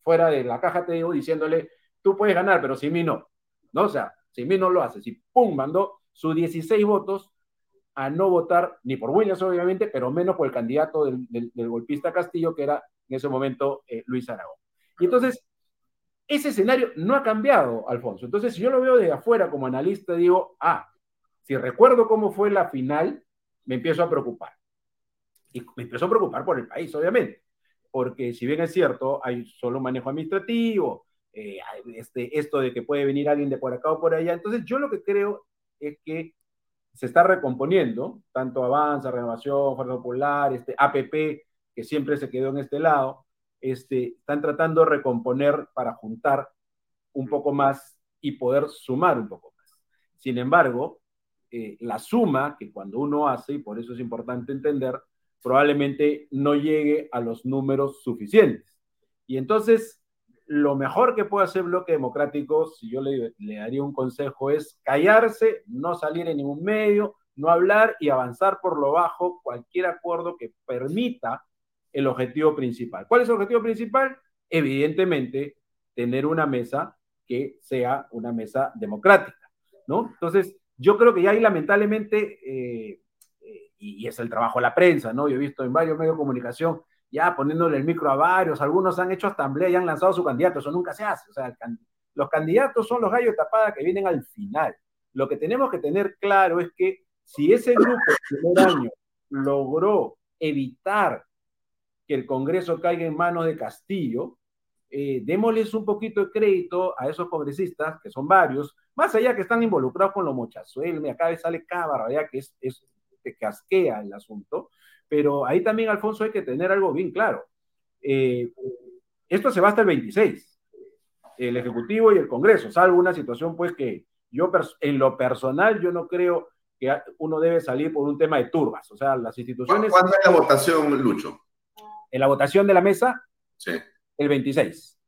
fuera de la caja te digo, diciéndole, tú puedes ganar, pero sin mí no. ¿No? O sea, sin mí no lo haces. Y pum, mandó sus 16 votos a no votar ni por Williams, obviamente, pero menos por el candidato del, golpista Castillo, que era en ese momento eh, Luis Aragón. Y entonces, ese escenario no ha cambiado, Alfonso. Entonces, si yo lo veo de afuera como analista, digo, ah, si recuerdo cómo fue la final, me empiezo a preocupar. Y me empiezo a preocupar por el país, obviamente. Porque si bien es cierto, hay solo manejo administrativo, eh, este, esto de que puede venir alguien de por acá o por allá. Entonces, yo lo que creo es que se está recomponiendo, tanto Avanza, Renovación, Fuerza Popular, este APP, que siempre se quedó en este lado, este, están tratando de recomponer para juntar un poco más y poder sumar un poco más. Sin embargo, eh, la suma que cuando uno hace, y por eso es importante entender, probablemente no llegue a los números suficientes. Y entonces, lo mejor que puede hacer Bloque Democrático, si yo le, daría un consejo, es callarse, no salir en ningún medio, no hablar y avanzar por lo bajo cualquier acuerdo que permita el objetivo principal. ¿Cuál es el objetivo principal? Evidentemente, tener una mesa que sea una mesa democrática, ¿no? Entonces, yo creo que ya ahí lamentablemente, eh, eh, y, es el trabajo de la prensa, ¿no? Yo he visto en varios medios de comunicación ya poniéndole el micro a varios, algunos han hecho asamblea y han lanzado su candidato, eso nunca se hace, o sea, los candidatos son los gallos de tapada que vienen al final. Lo que tenemos que tener claro es que si ese grupo el primer año logró evitar que el Congreso caiga en manos de Castillo, eh, démosles un poquito de crédito a esos congresistas, que son varios, más allá que están involucrados con los mochazuelos, acá vez sale cada barbaridad que es, es que casquea el asunto, pero ahí también, Alfonso, hay que tener algo bien claro. Eh, esto se va hasta el 26, el Ejecutivo y el Congreso, salvo una situación pues que yo en lo personal yo no creo que uno debe salir por un tema de turbas, o sea, las instituciones... ¿Cuándo es la votación, Lucho? En la votación de la mesa, sí. el 26.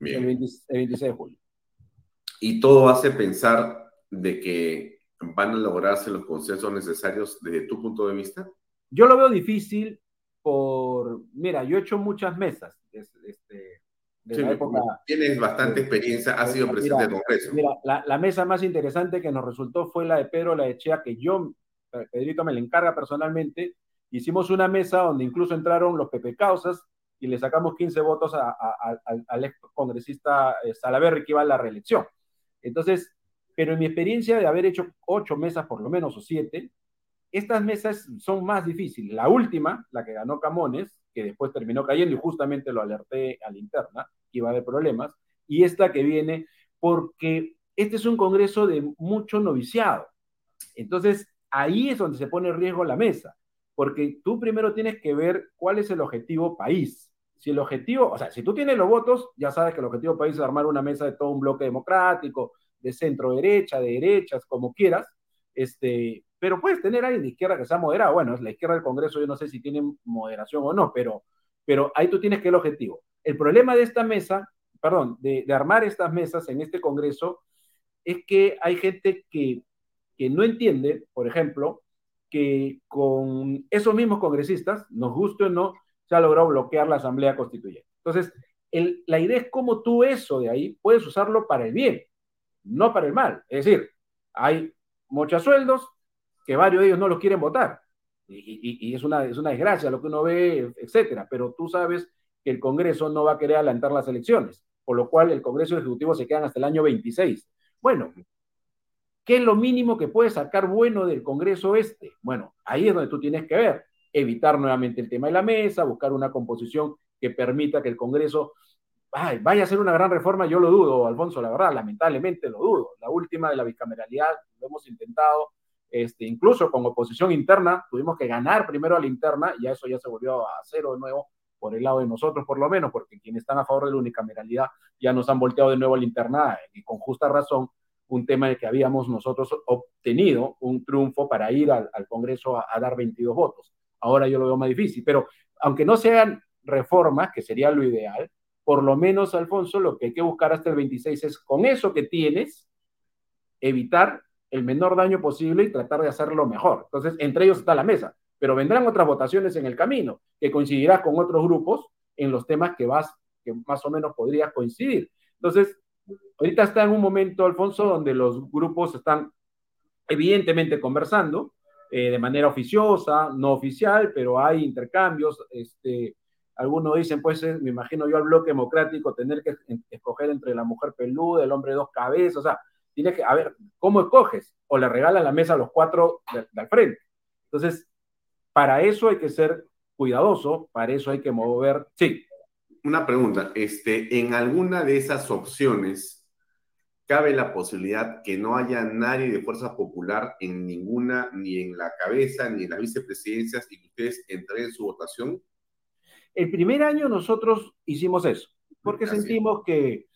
Bien. El, 26 de julio. Y todo hace pensar de que van a lograrse los consensos necesarios desde tu punto de vista. Yo lo veo difícil por, mira, yo he hecho muchas mesas. Este, de la época, tienes bastante experiencia, has sido presidente del Congreso. Mira, la, la, mesa más interesante que nos resultó fue la de Pedro La Echea, que yo, Pedrito me la encarga personalmente, hicimos una mesa donde incluso entraron los Pepe Causas y le sacamos 15 votos al ex congresista eh, Salaverri que iba a la reelección. Entonces, pero en mi experiencia de haber hecho ocho mesas por lo menos o siete, estas mesas son más difíciles. La última, la que ganó Camones, que después terminó cayendo y justamente lo alerté a la interna, que iba a haber problemas, y esta que viene porque este es un congreso de mucho noviciado. Entonces, ahí es donde se pone en riesgo la mesa porque tú primero tienes que ver cuál es el objetivo país. Si el objetivo, o sea, si tú tienes los votos, ya sabes que el objetivo país es armar una mesa de todo un bloque democrático, de centro derecha, de derechas, como quieras, este, pero puedes tener alguien de izquierda que sea moderado. Bueno, es la izquierda del Congreso, yo no sé si tiene moderación o no, pero, pero ahí tú tienes que el objetivo. El problema de esta mesa, perdón, de, armar estas mesas en este Congreso, es que hay gente que, que no entiende, por ejemplo, que con esos mismos congresistas, nos guste o no, se ha logrado bloquear la Asamblea Constituyente. Entonces, la idea es cómo tú eso de ahí puedes usarlo para el bien, no para el mal. Es decir, hay muchos sueldos que varios de ellos no los quieren votar. Y, es, una, es una desgracia lo que uno ve, etcétera. Pero tú sabes que el Congreso no va a querer adelantar las elecciones, por lo cual el Congreso Ejecutivo se quedan hasta el año 26. Bueno, ¿Qué es lo mínimo que puede sacar bueno del Congreso este? Bueno, ahí es donde tú tienes que ver. Evitar nuevamente el tema de la mesa, buscar una composición que permita que el Congreso vaya a ser una gran reforma. Yo lo dudo, Alfonso, la verdad, lamentablemente lo dudo. La última de la bicameralidad lo hemos intentado, este, incluso con oposición interna, tuvimos que ganar primero a la interna, y eso ya se volvió a cero de nuevo por el lado de nosotros, por lo menos, porque quienes están a favor de la unicameralidad ya nos han volteado de nuevo a la interna, y con justa razón un tema de que habíamos nosotros obtenido un triunfo para ir al, Congreso a, dar 22 votos. Ahora yo lo veo más difícil, pero aunque no sean reformas, que sería lo ideal, por lo menos, Alfonso, lo que hay que buscar hasta el 26 es con eso que tienes, evitar el menor daño posible y tratar de hacerlo mejor. Entonces, entre ellos está la mesa, pero vendrán otras votaciones en el camino, que coincidirá con otros grupos en los temas que vas que más o menos podría coincidir. Entonces, ahorita está en un momento, Alfonso, donde los grupos están evidentemente conversando eh, de manera oficiosa, no oficial, pero hay intercambios. Este, algunos dicen, pues, eh, me imagino yo al bloque democrático tener que escoger entre la mujer peluda, el hombre de dos cabezas, o sea, tiene que, a ver, ¿cómo escoges? O le regalan la mesa a los cuatro de, al frente. Entonces, para eso hay que ser cuidadoso, para eso hay que mover, sí. Una pregunta, este, en alguna de esas opciones, ¿cabe la posibilidad que no haya nadie de Fuerza Popular en ninguna, ni en la cabeza, ni en las vicepresidencias, y que ustedes entreguen su votación? El primer año nosotros hicimos eso, porque sentimos que,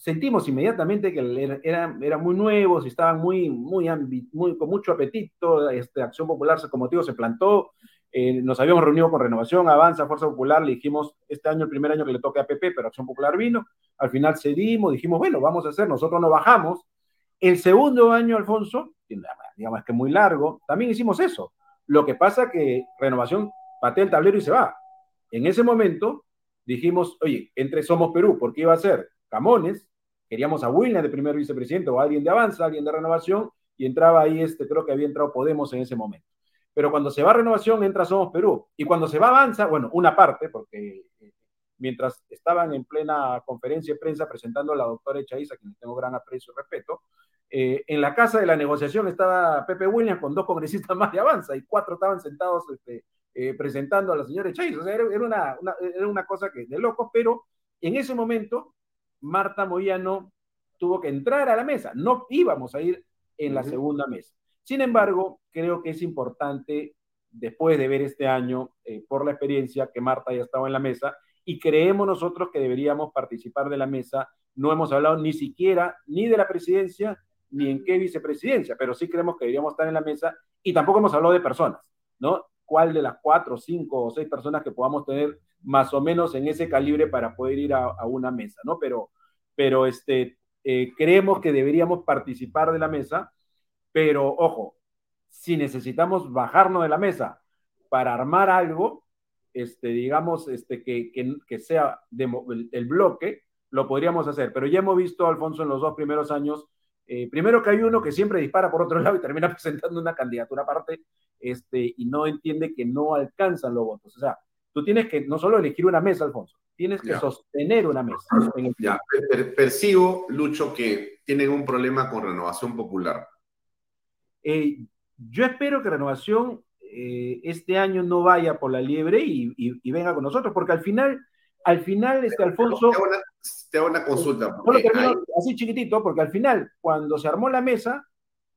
sentimos inmediatamente que eran era muy nuevos y estaban muy, muy, muy, con mucho apetito. Este, Acción Popular, como digo, se plantó. Eh, nos habíamos reunido con Renovación, Avanza, Fuerza Popular, le dijimos, este año, el primer año que le toque a PP, pero Acción Popular vino. Al final cedimos, dijimos, bueno, vamos a hacer, nosotros nos bajamos. El segundo año, Alfonso, digamos que muy largo, también hicimos eso. Lo que pasa que Renovación patea el tablero y se va. En ese momento dijimos, oye, entre Somos Perú, porque iba a ser Camones, queríamos a William de primer vicepresidente o alguien de Avanza, alguien de Renovación, y entraba ahí, este, creo que había entrado Podemos en ese momento. Pero cuando se va a Renovación, entra Somos Perú. Y cuando se va Avanza, bueno, una parte, porque eh, mientras estaban en plena conferencia de prensa presentando a la doctora Echaiza, a quien tengo gran aprecio y respeto, eh, en la casa de la negociación estaba Pepe Williams con dos congresistas más de Avanza y cuatro estaban sentados este, eh, presentando a la señora Chávez. O sea, era, una, era una cosa que, de locos, pero en ese momento Marta Moyano tuvo que entrar a la mesa. No íbamos a ir en la segunda mesa. Sin embargo, creo que es importante, después de ver este año, eh, por la experiencia, que Marta ya estaba en la mesa y creemos nosotros que deberíamos participar de la mesa. No hemos hablado ni siquiera ni de la presidencia ni en qué vicepresidencia, pero sí creemos que deberíamos estar en la mesa y tampoco hemos hablado de personas, ¿no? Cuál de las cuatro, cinco o seis personas que podamos tener más o menos en ese calibre para poder ir a, una mesa, ¿no? Pero, pero este, eh, creemos que deberíamos participar de la mesa, pero ojo, si necesitamos bajarnos de la mesa para armar algo, este, digamos, este, que, que, sea el, bloque, lo podríamos hacer. Pero ya hemos visto, Alfonso, en los dos primeros años, eh, primero que hay uno que siempre dispara por otro lado y termina presentando una candidatura aparte, este, y no entiende que no alcanzan los votos. O sea, tú tienes que no solo elegir una mesa, Alfonso, tienes que sostener una mesa. Ya, percibo, Lucho, que tienen un problema con renovación popular. Eh, yo espero que renovación eh, este año no vaya por la liebre y, venga con nosotros, porque al final, al final, este Alfonso... Te hago una, consulta. Así chiquitito, porque al final, cuando se armó la mesa,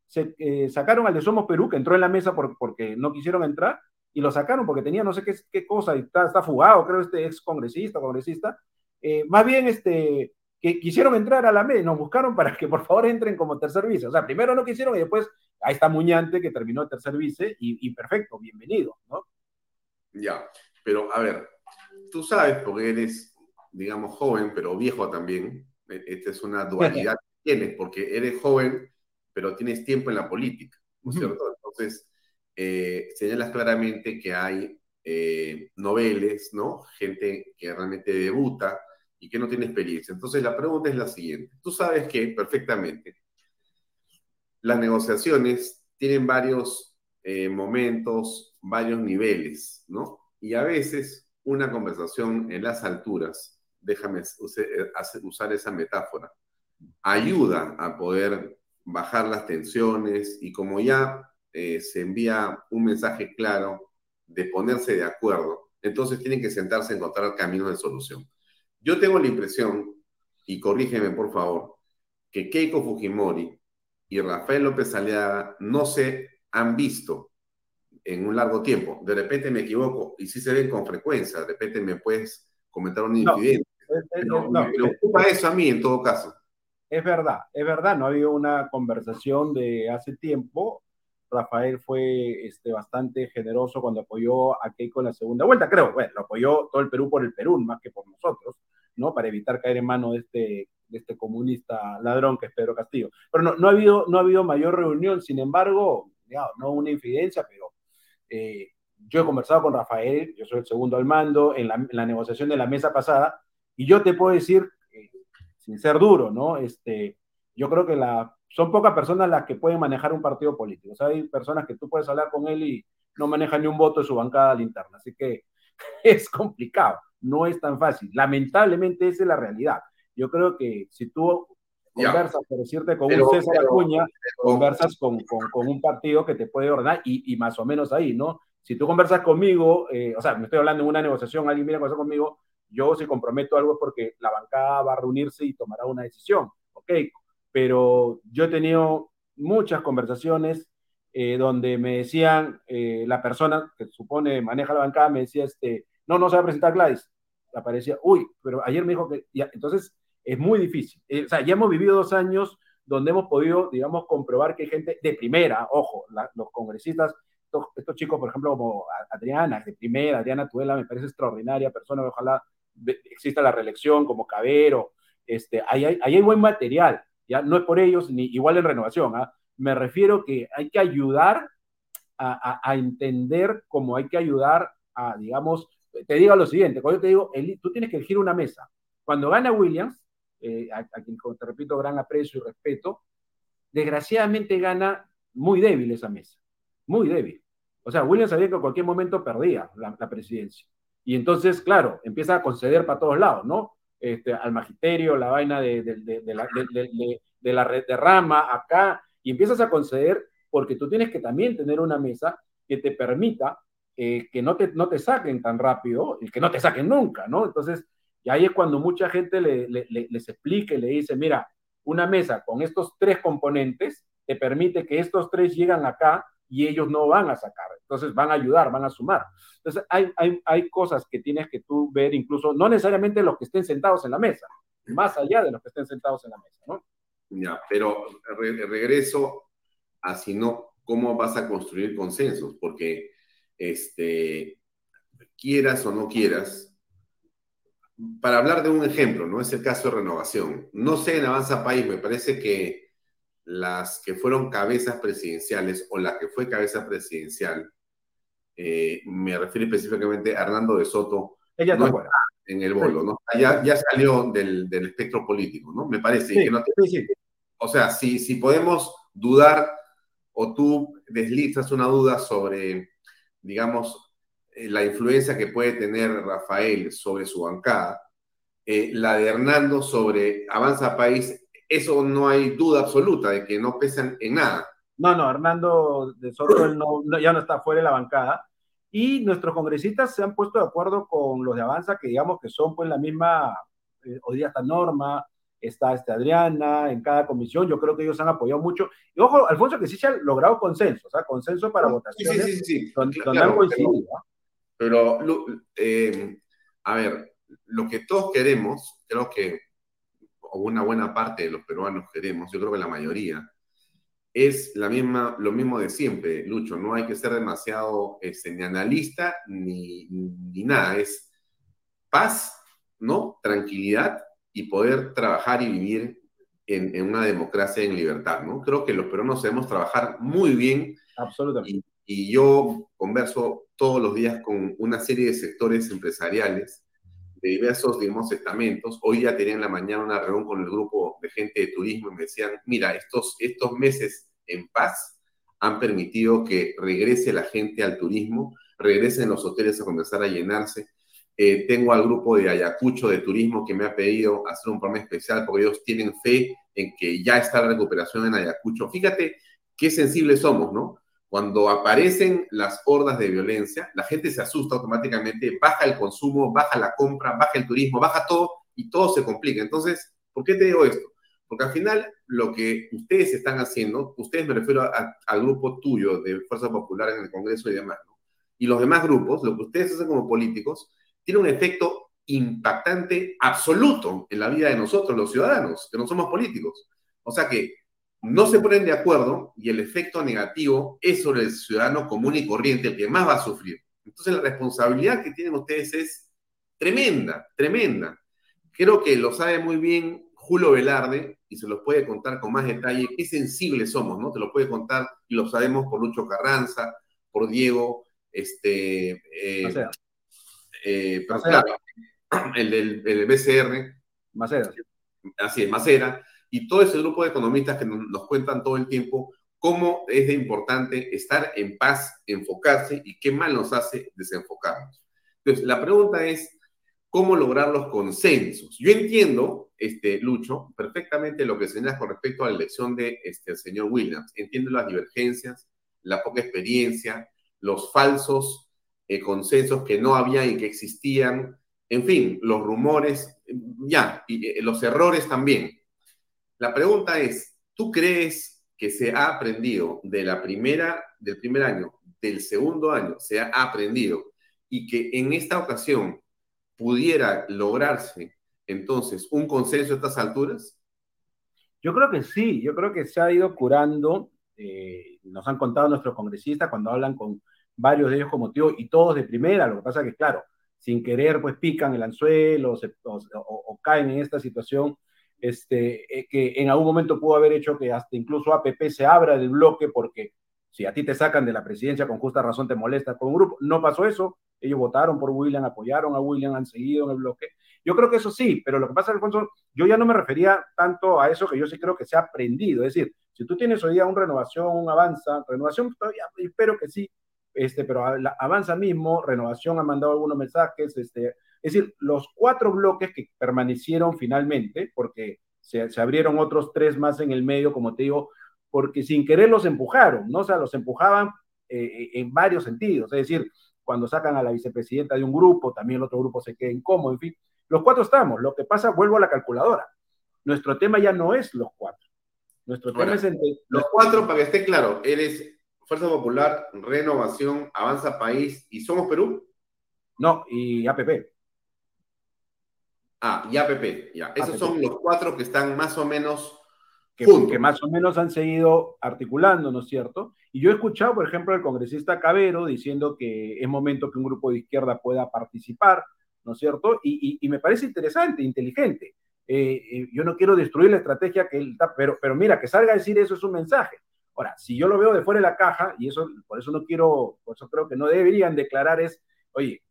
se eh, sacaron al de Somos Perú, que entró en la mesa porque no quisieron entrar, y lo sacaron porque tenía no sé qué, qué cosa, y está, está, fugado, creo, este ex congresista, congresista. Eh, más bien, este, que quisieron entrar a la mesa, nos buscaron para que por favor entren como tercer vice. O sea, primero no quisieron y después ahí está Muñante que terminó el tercer vice y, y perfecto, bienvenido, ¿no? Ya, pero a ver, tú sabes porque eres, digamos, joven, pero viejo también. E, esta es una dualidad que tienes, porque eres joven pero tienes tiempo en la política, ¿no es cierto? Entonces, eh, señalas claramente que hay eh, noveles, ¿no? Gente que realmente debuta y que no tiene experiencia. Entonces, la pregunta es la siguiente. Tú sabes que perfectamente las negociaciones tienen varios eh, momentos, varios niveles, ¿no? Y a veces una conversación en las alturas, déjame usar esa metáfora, ayuda a poder bajar las tensiones y como ya eh, se envía un mensaje claro de ponerse de acuerdo, entonces tienen que sentarse a encontrar caminos de solución. Yo tengo la impresión, y corrígeme por favor, que Keiko Fujimori y Rafael López Aliaga no se han visto en un largo tiempo. De repente me equivoco y sí se ven con frecuencia. De repente me puedes comentar un incidente. No, me preocupa eso a mí en todo caso es verdad, es verdad, no ha habido una conversación de hace tiempo. Rafael fue este, bastante generoso cuando apoyó a Keiko en la segunda vuelta, creo, bueno, lo apoyó todo el Perú por el Perú, más que por nosotros, ¿no? Para evitar caer en mano de este, de este comunista ladrón que es Pedro Castillo. Pero no, no, ha, habido, no ha habido mayor reunión, sin embargo, no una infidencia, pero eh, yo he conversado con Rafael, yo soy el segundo al mando, en la, en la negociación de la mesa pasada, Y yo te puedo decir, eh, sin ser duro, ¿no? Este, yo creo que la, son pocas personas las que pueden manejar un partido político. O sea, hay personas que tú puedes hablar con él y no manejan ni un voto de su bancada interna. Así que es complicado, no es tan fácil. Lamentablemente esa es la realidad. Yo creo que si tú conversas, por decirte, con un César Acuña, conversas con, con, un partido que te puede ordenar y, y, más o menos ahí, ¿no? Si tú conversas conmigo, eh, o sea, me estoy hablando en una negociación, alguien viene a conversar conmigo, yo si comprometo algo es porque la bancada va a reunirse y tomará una decisión, ¿ok? Pero yo he tenido muchas conversaciones eh, donde me decían, eh, la persona que supone maneja la bancada me decía, este, no, no se va a presentar Gladys. Aparecía, uy, pero ayer me dijo que, ya, entonces es muy difícil. Eh, o sea, ya hemos vivido dos años donde hemos podido, digamos, comprobar que hay gente de primera, ojo, los congresistas, estos, chicos, por ejemplo, como Adriana, de primera, Adriana Tuela, me parece extraordinaria persona, ojalá exista la reelección, como Cabero, este, ahí, hay, buen material, ya no es por ellos, ni igual en renovación, ¿ah? me refiero que hay que ayudar a, entender cómo hay que ayudar a, digamos, te digo lo siguiente, cuando yo te digo, tú tienes que elegir una mesa. Cuando gana Williams, eh, a, quien te repito, gran aprecio y respeto, desgraciadamente gana muy débil esa mesa, muy débil. O sea, Williams sabía que en cualquier momento perdía la presidencia. Y entonces, claro, empieza a conceder para todos lados, ¿no? Este, al magisterio, la vaina de, de, la, red de rama, acá, y empiezas a conceder porque tú tienes que también tener una mesa que te permita eh, que no te, no te saquen tan rápido y que no te saquen nunca, ¿no? Entonces, y ahí es cuando mucha gente le, les explica y le dice, mira, una mesa con estos tres componentes te permite que estos tres llegan acá y ellos no van a sacar, entonces van a ayudar, van a sumar. Entonces, hay, hay, hay cosas que tienes que tú ver, incluso, no necesariamente los que estén sentados en la mesa, más allá de los que estén sentados en la mesa, ¿no? Ya, pero re regreso a si no, cómo vas a construir consensos, porque este, quieras o no quieras, para hablar de un ejemplo, ¿no? Es el caso de renovación. No sé, en Avanza País, me parece que las que fueron cabezas presidenciales o la que fue cabeza presidencial, eh, me refiero específicamente a Hernando de Soto, Ella no está en el bolo, ¿no? Ya, ya salió del, del, espectro político, ¿no? Me parece. Sí, que no te... O sea, si, si podemos dudar o tú deslizas una duda sobre, digamos, eh, la influencia que puede tener Rafael sobre su bancada, eh, la de Hernando sobre Avanza País, eso no hay duda absoluta de que no pesan en nada. No, no, Hernando de Soto no, no, ya no está fuera de la bancada. Y nuestros congresistas se han puesto de acuerdo con los de Avanza, que digamos que son pues la misma, eh, hoy día esta norma, está este Adriana en cada comisión, yo creo que ellos han apoyado mucho. Y ojo, Alfonso, que sí se ha logrado consenso, o sea, consenso para votaciones, sí, sí, sí, sí. donde, claro, han coincidido. Pero, pero eh, a ver, lo que todos queremos, creo que, o una buena parte de los peruanos queremos, yo creo que la mayoría, es la misma, lo mismo de siempre, Lucho. No hay que ser demasiado este, ni analista ni, ni nada. Es paz, ¿no? Tranquilidad y poder trabajar y vivir en, en, una democracia en libertad, ¿no? Creo que los peruanos debemos trabajar muy bien. Absolutamente. Y, y, yo converso todos los días con una serie de sectores empresariales de diversos, digamos, estamentos. Hoy ya tenía en la mañana una reunión con el grupo de gente de turismo y me decían, mira, estos, estos meses en paz han permitido que regrese la gente al turismo, regresen los hoteles a comenzar a llenarse, eh, tengo al grupo de Ayacucho de turismo que me ha pedido hacer un programa especial porque ellos tienen fe en que ya está la recuperación en Ayacucho. Fíjate qué sensibles somos, ¿no? Cuando aparecen las hordas de violencia, la gente se asusta automáticamente, baja el consumo, baja la compra, baja el turismo, baja todo y todo se complica. Entonces, ¿por qué te digo esto? Porque al final lo que ustedes están haciendo, ustedes me refiero a, al grupo tuyo de Fuerza Popular en el Congreso y demás, ¿no? Y los demás grupos, lo que ustedes hacen como políticos, tiene un efecto impactante absoluto en la vida de nosotros, los ciudadanos, que no somos políticos. O sea que no se ponen de acuerdo y el efecto negativo es sobre el ciudadano común y corriente, el que más va a sufrir. Entonces la responsabilidad que tienen ustedes es tremenda, tremenda. Creo que lo sabe muy bien Julio Velarde y se los puede contar con más detalle qué sensibles somos, ¿no? Te lo puede contar y lo sabemos por Lucho Carranza, por Diego, este, eh, eh, pero claro, el del, el BCR. Macera. Así es, Macera. Y todo ese grupo de economistas que nos, cuentan todo el tiempo cómo es importante estar en paz, enfocarse y qué mal nos hace desenfocarnos. Entonces, la pregunta es, ¿cómo lograr los consensos? Yo entiendo, este, Lucho, perfectamente lo que señalas con respecto a la elección de este, señor Williams. Entiendo las divergencias, la poca experiencia, los falsos eh, consensos que no había y que existían, en fin, los rumores, ya, y eh, los errores también. La pregunta es, ¿tú crees que se ha aprendido de la primera, del primer año, del segundo año, se ha aprendido y que en esta ocasión pudiera lograrse entonces un consenso a estas alturas? Yo creo que sí, yo creo que se ha ido curando, eh, nos han contado nuestros congresistas cuando hablan con varios de ellos como tío y todos de primera, lo que pasa que claro, sin querer pues pican el anzuelo o, o caen en esta situación este, eh, que en algún momento pudo haber hecho que hasta incluso APP se abra del bloque porque si a ti te sacan de la presidencia con justa razón te molesta con un grupo. No pasó eso. Ellos votaron por William, apoyaron a William, han seguido en el bloque. Yo creo que eso sí, pero lo que pasa, Alfonso, yo ya no me refería tanto a eso que yo sí creo que se ha aprendido. Es decir, si tú tienes hoy día una renovación, un avanza, renovación todavía espero que sí, este, pero avanza mismo, renovación ha mandado algunos mensajes, este, es decir, los cuatro bloques que permanecieron finalmente, porque se, abrieron otros tres más en el medio, como te digo, porque sin querer los empujaron, ¿no? O sea, los empujaban eh, eh, en varios sentidos. Es decir, cuando sacan a la vicepresidenta de un grupo, también el otro grupo se queda incómodo, en fin. Los cuatro estamos. Lo que pasa, vuelvo a la calculadora. Nuestro tema ya no es los cuatro. Nuestro tema es entre... Los cuatro, para que esté claro, eres Fuerza Popular, Renovación, Avanza País y Somos Perú. No, y APP. Ah, y APP, ya. Esos son los cuatro que están más o menos que, que, más o menos han seguido articulando, ¿no es cierto? Y yo he escuchado, por ejemplo, al congresista Cabero diciendo que es momento que un grupo de izquierda pueda participar, ¿no es cierto? Y, y, me parece interesante, inteligente. Eh, eh, yo no quiero destruir la estrategia que él está, pero, pero mira, que salga a decir eso es un mensaje. Ahora, si yo lo veo de fuera de la caja, y eso, por eso no quiero, por eso creo que no deberían declarar es, oye,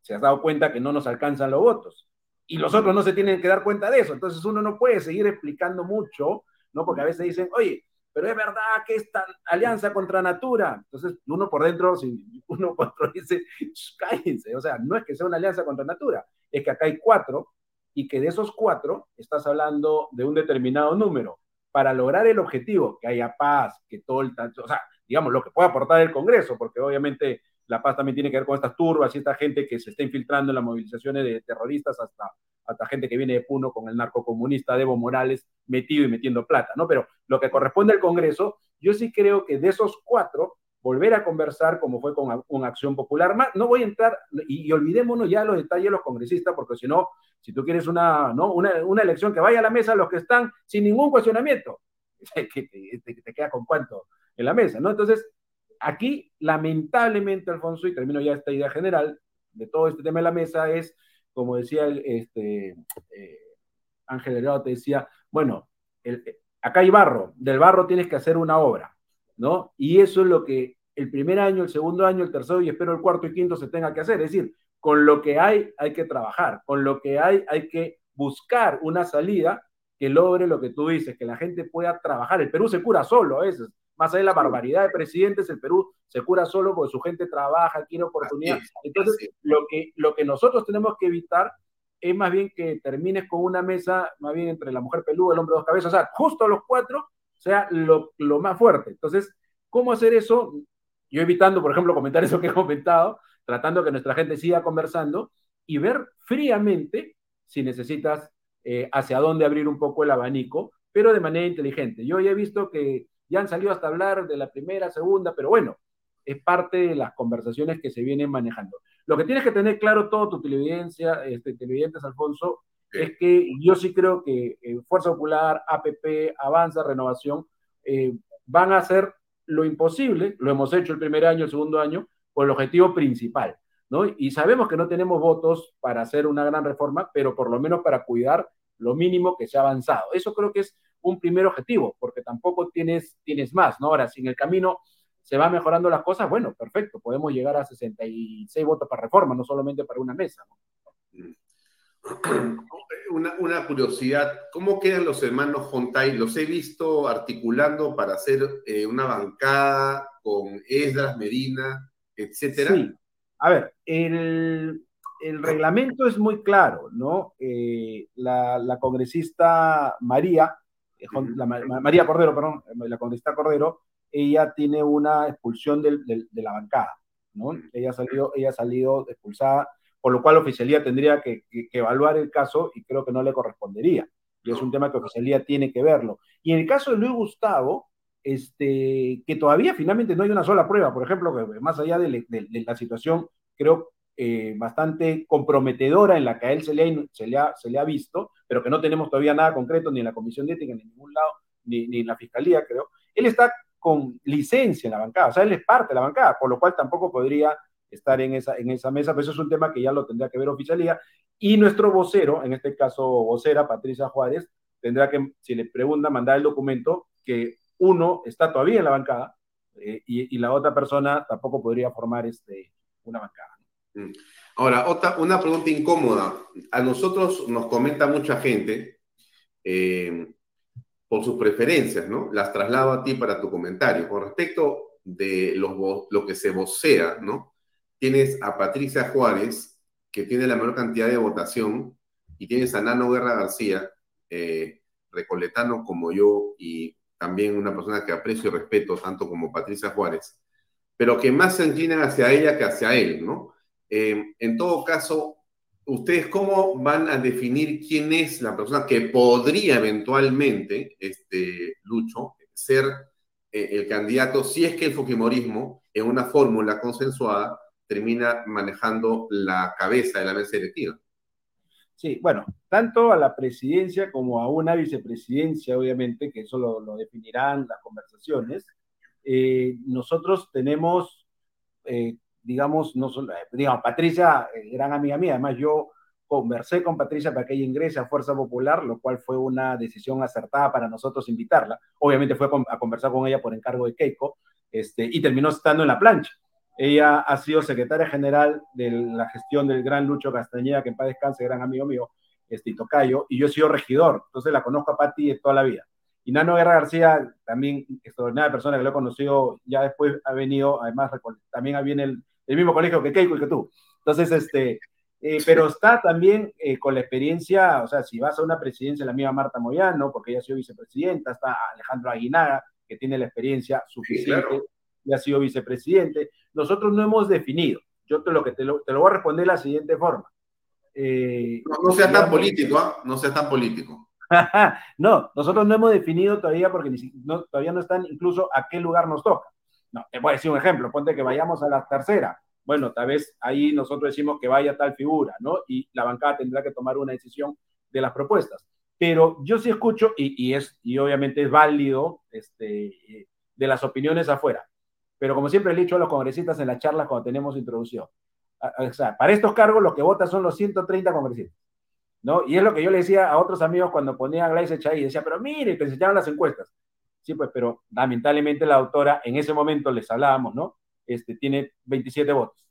se has dado cuenta que no nos alcanzan los votos y los otros no se tienen que dar cuenta de eso. Entonces uno no puede seguir explicando mucho, ¿no? Porque a veces dicen, oye, pero es verdad que esta alianza contra Natura. Entonces uno por dentro, si uno por dentro dice, cállense, o sea, no es que sea una alianza contra Natura, es que acá hay cuatro y que de esos cuatro estás hablando de un determinado número. Para lograr el objetivo, que haya paz, que todo el... O sea, digamos, lo que puede aportar el Congreso, porque obviamente la Paz también tiene que ver con estas turbas y esta gente que se está infiltrando en las movilizaciones de terroristas, hasta, hasta gente que viene de Puno con el narcocomunista Evo Morales metido y metiendo plata, ¿no? Pero lo que corresponde al Congreso, yo sí creo que de esos cuatro, volver a conversar como fue con una acción popular. No voy a entrar, y, olvidémonos ya los detalles de los congresistas, porque si no, si tú quieres una, ¿no? una, una elección que vaya a la mesa los que están sin ningún cuestionamiento, que te queda con cuánto en la mesa, ¿no? Entonces, Aquí, lamentablemente, Alfonso, y termino ya esta idea general de todo este tema de la mesa, es, como decía este, eh, Ángel Delgado, te decía, bueno, acá hay barro, del barro tienes que hacer una obra, ¿no? Y eso es lo que el primer año, el segundo año, el tercero y espero el cuarto y quinto se tenga que hacer. Es decir, con lo que hay hay que trabajar, con lo que hay hay que buscar una salida que logre lo que tú dices, que la gente pueda trabajar. El Perú se cura solo a veces. Más allá de la barbaridad de presidentes, el Perú se cura solo porque su gente trabaja, quiere oportunidad. Entonces, lo que, lo que nosotros tenemos que evitar es más bien que termines con una mesa, más bien entre la mujer peluda, el hombre dos cabezas, o sea, justo los cuatro sea lo, lo más fuerte. Entonces, ¿cómo hacer eso? Yo evitando, por ejemplo, comentar eso que he comentado, tratando que nuestra gente siga conversando y ver fríamente si necesitas eh, hacia dónde abrir un poco el abanico, pero de manera inteligente. Yo ya he visto que ya han salido hasta hablar de la primera, segunda, pero bueno, es parte de las conversaciones que se vienen manejando. Lo que tienes que tener claro todo tu televidencia, este, televidentes, Alfonso, es que yo sí creo que eh, Fuerza Popular, APP, Avanza, Renovación, eh, van a hacer lo imposible, lo hemos hecho el primer año, el segundo año, por el objetivo principal, ¿no? Y sabemos que no tenemos votos para hacer una gran reforma, pero por lo menos para cuidar lo mínimo que se ha avanzado. Eso creo que es un primer objetivo, porque tampoco tienes, tienes más, ¿no? Ahora, si en el camino se va mejorando las cosas, bueno, perfecto, podemos llegar a 66 votos para reforma, no solamente para una mesa. ¿no? Una, curiosidad, ¿cómo quedan los hermanos Jontay? Los he visto articulando para hacer eh, una bancada con Esdras, Medina, etcétera. Sí. A ver, el, reglamento es muy claro, ¿no? Eh, la, congresista María, eh, María Cordero, perdón, la congresista Cordero, ella tiene una expulsión de la bancada, ¿no? Ella ha salido, ella salido expulsada por lo cual Oficialía tendría que, evaluar el caso y creo que no le correspondería. Y es un tema que Oficialía tiene que verlo. Y en el caso de Luis Gustavo, este, que todavía finalmente no hay una sola prueba, por ejemplo, que más allá de, la situación, creo, eh, bastante comprometedora en la que a él se le, ha, visto, pero que no tenemos todavía nada concreto ni en la Comisión de Ética, ni en ningún lado, ni, en la Fiscalía, creo. Él está con licencia en la bancada, o sea, él es parte de la bancada, por lo cual tampoco podría estar en esa, en esa mesa, pero eso es un tema que ya lo tendrá que ver oficialía. Y nuestro vocero, en este caso vocera, Patricia Juárez, tendrá que, si le pregunta, mandar el documento que uno está todavía en la bancada eh, y, la otra persona tampoco podría formar este, una bancada. Mm. Ahora, otra, una pregunta incómoda. A nosotros nos comenta mucha gente eh, por sus preferencias, ¿no? Las traslado a ti para tu comentario. Con respecto de los, lo que se vocea, ¿no? tienes a Patricia Juárez, que tiene la menor cantidad de votación, y tienes a Nano Guerra García, eh, recoletano como yo, y también una persona que aprecio y respeto tanto como Patricia Juárez, pero que más se inclinan hacia ella que hacia él, ¿no? Eh, en todo caso, ¿ustedes cómo van a definir quién es la persona que podría eventualmente, este, Lucho, ser eh, el candidato si es que el Fujimorismo, en una fórmula consensuada, termina manejando la cabeza de la mesa directiva. Sí, bueno, tanto a la presidencia como a una vicepresidencia, obviamente, que eso lo, definirán las conversaciones. Eh, nosotros tenemos, eh, digamos, no solo, eh, digamos, Patricia, gran amiga mía, además yo conversé con Patricia para que ella ingrese a Fuerza Popular, lo cual fue una decisión acertada para nosotros invitarla. Obviamente fue a conversar con ella por encargo de Keiko, este, y terminó estando en la plancha. Ella ha sido secretaria general de la gestión del gran Lucho Castañeda, que en paz descanse, gran amigo mío, este, Tocayo, y yo he sido regidor, entonces la conozco a Pati de toda la vida. Y Nano Guerra García, también extraordinaria persona que lo he conocido, ya después ha venido, además también viene el, el mismo colegio que Keiko y que tú. Entonces, este, eh, pero está también eh, con la experiencia, o sea, si vas a una presidencia, la misma Marta Moyano, porque ella ha sido vicepresidenta, está Alejandro Aguinaga, que tiene la experiencia suficiente, y ha sido vicepresidente nosotros no hemos definido. Yo te lo, que te lo, te lo voy a responder de la siguiente forma. Eh, no, sea tan político, ¿ah? no sea tan político. no, nosotros no hemos definido todavía porque no, todavía no están incluso a qué lugar nos toca. No, te voy a decir un ejemplo, ponte que vayamos a la tercera. Bueno, tal vez ahí nosotros decimos que vaya tal figura, ¿no? Y la bancada tendrá que tomar una decisión de las propuestas. Pero yo sí escucho, y, y es, y obviamente es válido, este, de las opiniones afuera. Pero como siempre he dicho a los congresistas en las charlas cuando tenemos introducción, o sea, para estos cargos lo que votan son los 130 congresistas. ¿no? Y es lo que yo le decía a otros amigos cuando ponía a Gleice Chay, decía, pero mire, te enseñaban las encuestas. Sí, pues, pero lamentablemente la autora, en ese momento les hablábamos, ¿no? Este, tiene 27 votos,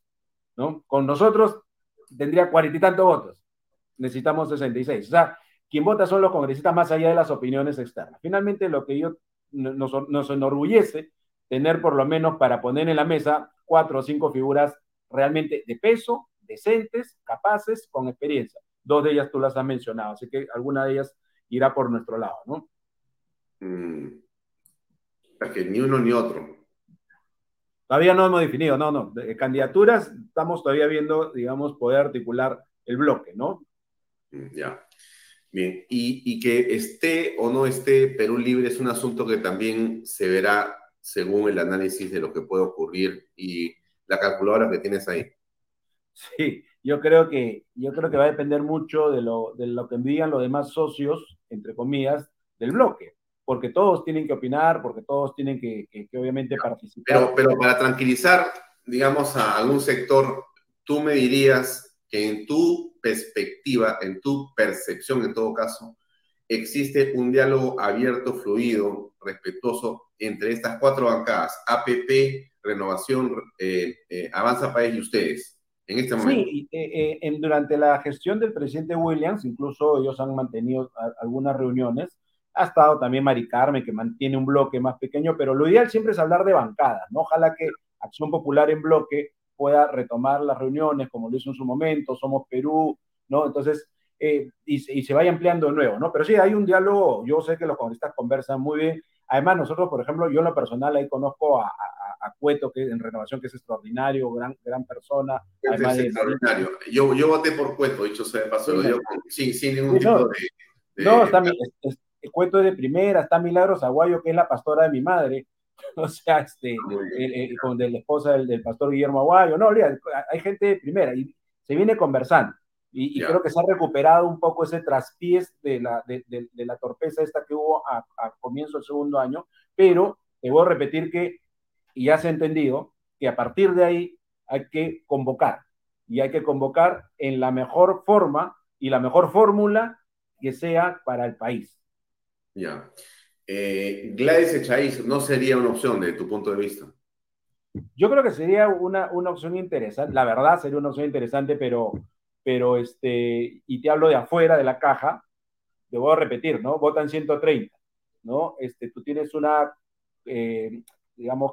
¿no? Con nosotros tendría cuarenta y tantos votos. Necesitamos 66. O sea, quien vota son los congresistas más allá de las opiniones externas. Finalmente, lo que yo nos, nos enorgullece tener por lo menos para poner en la mesa cuatro o cinco figuras realmente de peso, decentes, capaces, con experiencia. Dos de ellas tú las has mencionado, así que alguna de ellas irá por nuestro lado, ¿no? Mm. que ni uno ni otro. Todavía no hemos definido, no, no. De candidaturas estamos todavía viendo, digamos, poder articular el bloque, ¿no? Mm, ya. Bien, y, y que esté o no esté Perú Libre es un asunto que también se verá según el análisis de lo que puede ocurrir y la calculadora que tienes ahí. Sí, yo creo que, yo creo que va a depender mucho de lo, de lo que digan los demás socios, entre comillas, del bloque, porque todos tienen que opinar, porque todos tienen que, que, obviamente participar. Pero, pero para tranquilizar, digamos, a algún sector, tú me dirías que en tu perspectiva, en tu percepción en todo caso, existe un diálogo abierto, fluido, respetuoso entre estas cuatro bancadas, APP, Renovación, eh, eh, Avanza País y ustedes. en este momento. Sí, eh, eh, durante la gestión del presidente Williams, incluso ellos han mantenido algunas reuniones. Ha estado también Mari Carmen, que mantiene un bloque más pequeño, pero lo ideal siempre es hablar de bancadas, ¿no? Ojalá que Acción Popular en bloque pueda retomar las reuniones como lo hizo en su momento, Somos Perú, ¿no? Entonces, eh, y, se vaya ampliando de nuevo, ¿no? Pero sí, hay un diálogo, yo sé que los congresistas conversan muy bien. Además, nosotros, por ejemplo, yo en lo personal ahí conozco a, Cueto, que en renovación, que es extraordinario, gran, gran persona. es extraordinario. Yo, yo voté por Cueto, dicho sea de paso, yo, sin, sin, ningún tipo de, No, está, Cueto es de primera, está Milagros Aguayo, que es la pastora de mi madre, o sea, este, con de la esposa del, del, pastor Guillermo Aguayo, no, hay gente de primera y se viene conversando. Y, creo que se ha recuperado un poco ese traspiés de la, de, de, la torpeza esta que hubo a, a, comienzo del segundo año, pero te voy a repetir que, y ya se ha entendido, que a partir de ahí hay que convocar, y hay que convocar en la mejor forma y la mejor fórmula que sea para el país. Ya. Eh, Gladys Echaíz no sería una opción desde tu punto de vista. Yo creo que sería una, una opción interesante, la verdad sería una opción interesante, pero pero este, y te hablo de afuera de la caja, te voy a repetir, ¿no? Votan 130, ¿no? Este, tú tienes una, eh, digamos,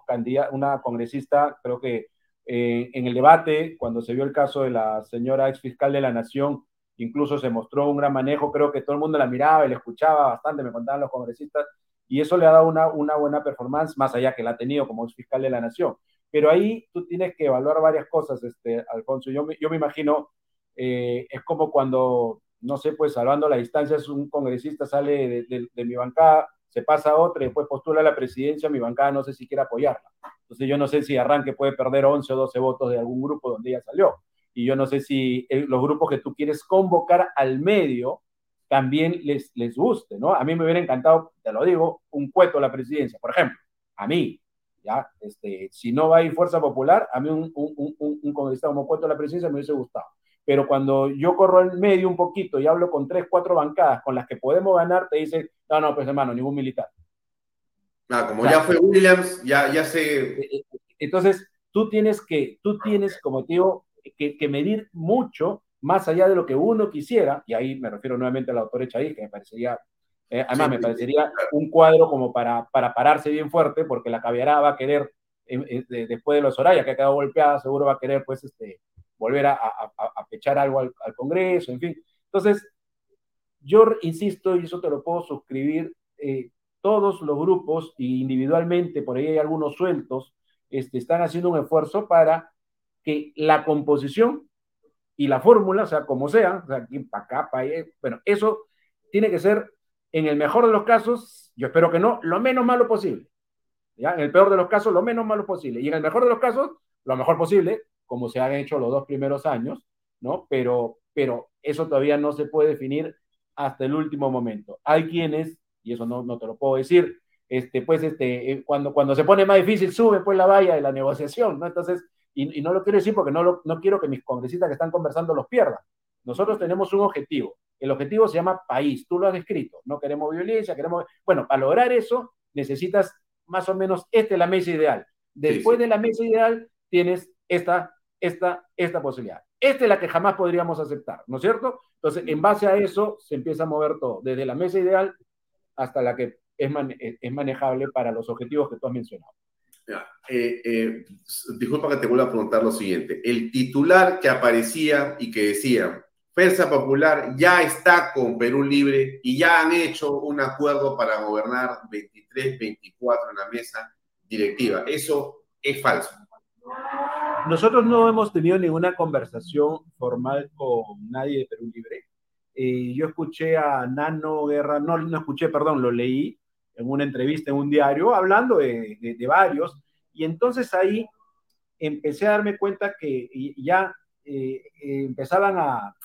una congresista, creo que eh, en el debate, cuando se vio el caso de la señora ex fiscal de la Nación, incluso se mostró un gran manejo, creo que todo el mundo la miraba y la escuchaba bastante, me contaban los congresistas, y eso le ha dado una, una buena performance, más allá que la ha tenido como fiscal de la Nación. Pero ahí tú tienes que evaluar varias cosas, este, Alfonso. Yo, yo me imagino eh, es como cuando, no sé, pues salvando la distancia, un congresista sale de, mi bancada, se pasa a otra y después postula a la presidencia, mi bancada no sé si quiere apoyarla. Entonces yo no sé si Arranque puede perder 11 o 12 votos de algún grupo donde ella salió. Y yo no sé si eh, los grupos que tú quieres convocar al medio también les, les guste, ¿no? A mí me hubiera encantado, te lo digo, un cueto a la presidencia, por ejemplo, a mí, ¿ya? Este, si no va a ir Fuerza Popular, a mí un, un, un, un congresista como cueto a la presidencia me hubiese gustado pero cuando yo corro al medio un poquito y hablo con tres, cuatro bancadas con las que podemos ganar, te dicen, no, no, pues hermano, ningún militar. Ah, como ya fue Williams, ya, ya se... Eh, eh, entonces, tú tienes que, tú tienes, como te digo, que, que, medir mucho más allá de lo que uno quisiera, y ahí me refiero nuevamente al autor Echaí, que me parecería, eh, además me parecería un cuadro como para, para pararse bien fuerte, porque la caviará va a querer, después de los Soraya, que ha quedado golpeada, seguro va a querer, pues, este, volver a, a, pechar algo al, Congreso, en fin. Entonces, yo insisto, y eso te lo puedo suscribir, eh, todos los grupos, individualmente, por ahí hay algunos sueltos, este, están haciendo un esfuerzo para que la composición y la fórmula, sea, como sea, o sea, para acá, para allá, bueno, eso tiene que ser, en el mejor de los casos, yo espero que no, lo menos malo posible. ¿ya? En el peor de los casos, lo menos malo posible. Y en el mejor de los casos, lo mejor posible, como se han hecho los dos primeros años, ¿no? Pero, pero eso todavía no se puede definir hasta el último momento. Hay quienes, y eso no, no te lo puedo decir, este, pues este, eh, cuando, cuando se pone más difícil, sube pues la valla de la negociación, ¿no? Entonces, y, y no lo quiero decir porque no, lo, no quiero que mis congresistas que están conversando los pierdan. Nosotros tenemos un objetivo. El objetivo se llama país. Tú lo has descrito. No queremos violencia, queremos... Bueno, para lograr eso necesitas más o menos, esta es la mesa ideal. Después de la mesa ideal tienes esta esta, esta posibilidad. Esta es la que jamás podríamos aceptar, ¿no es cierto? Entonces, en base a eso se empieza a mover todo, desde la mesa ideal hasta la que es, es manejable para los objetivos que tú has mencionado. Eh, eh, disculpa que te vuelva a preguntar lo siguiente. El titular que aparecía y que decía, Fuerza Popular ya está con Perú Libre y ya han hecho un acuerdo para gobernar 23, 24 en la mesa directiva. Eso es falso. Nosotros no hemos tenido ninguna conversación formal con nadie de Perú Libre. Eh, yo escuché a Nano Guerra, no, no escuché, perdón, lo leí en una entrevista en un diario hablando de, de, varios, y entonces ahí empecé a darme cuenta que ya eh, eh, empezaban a,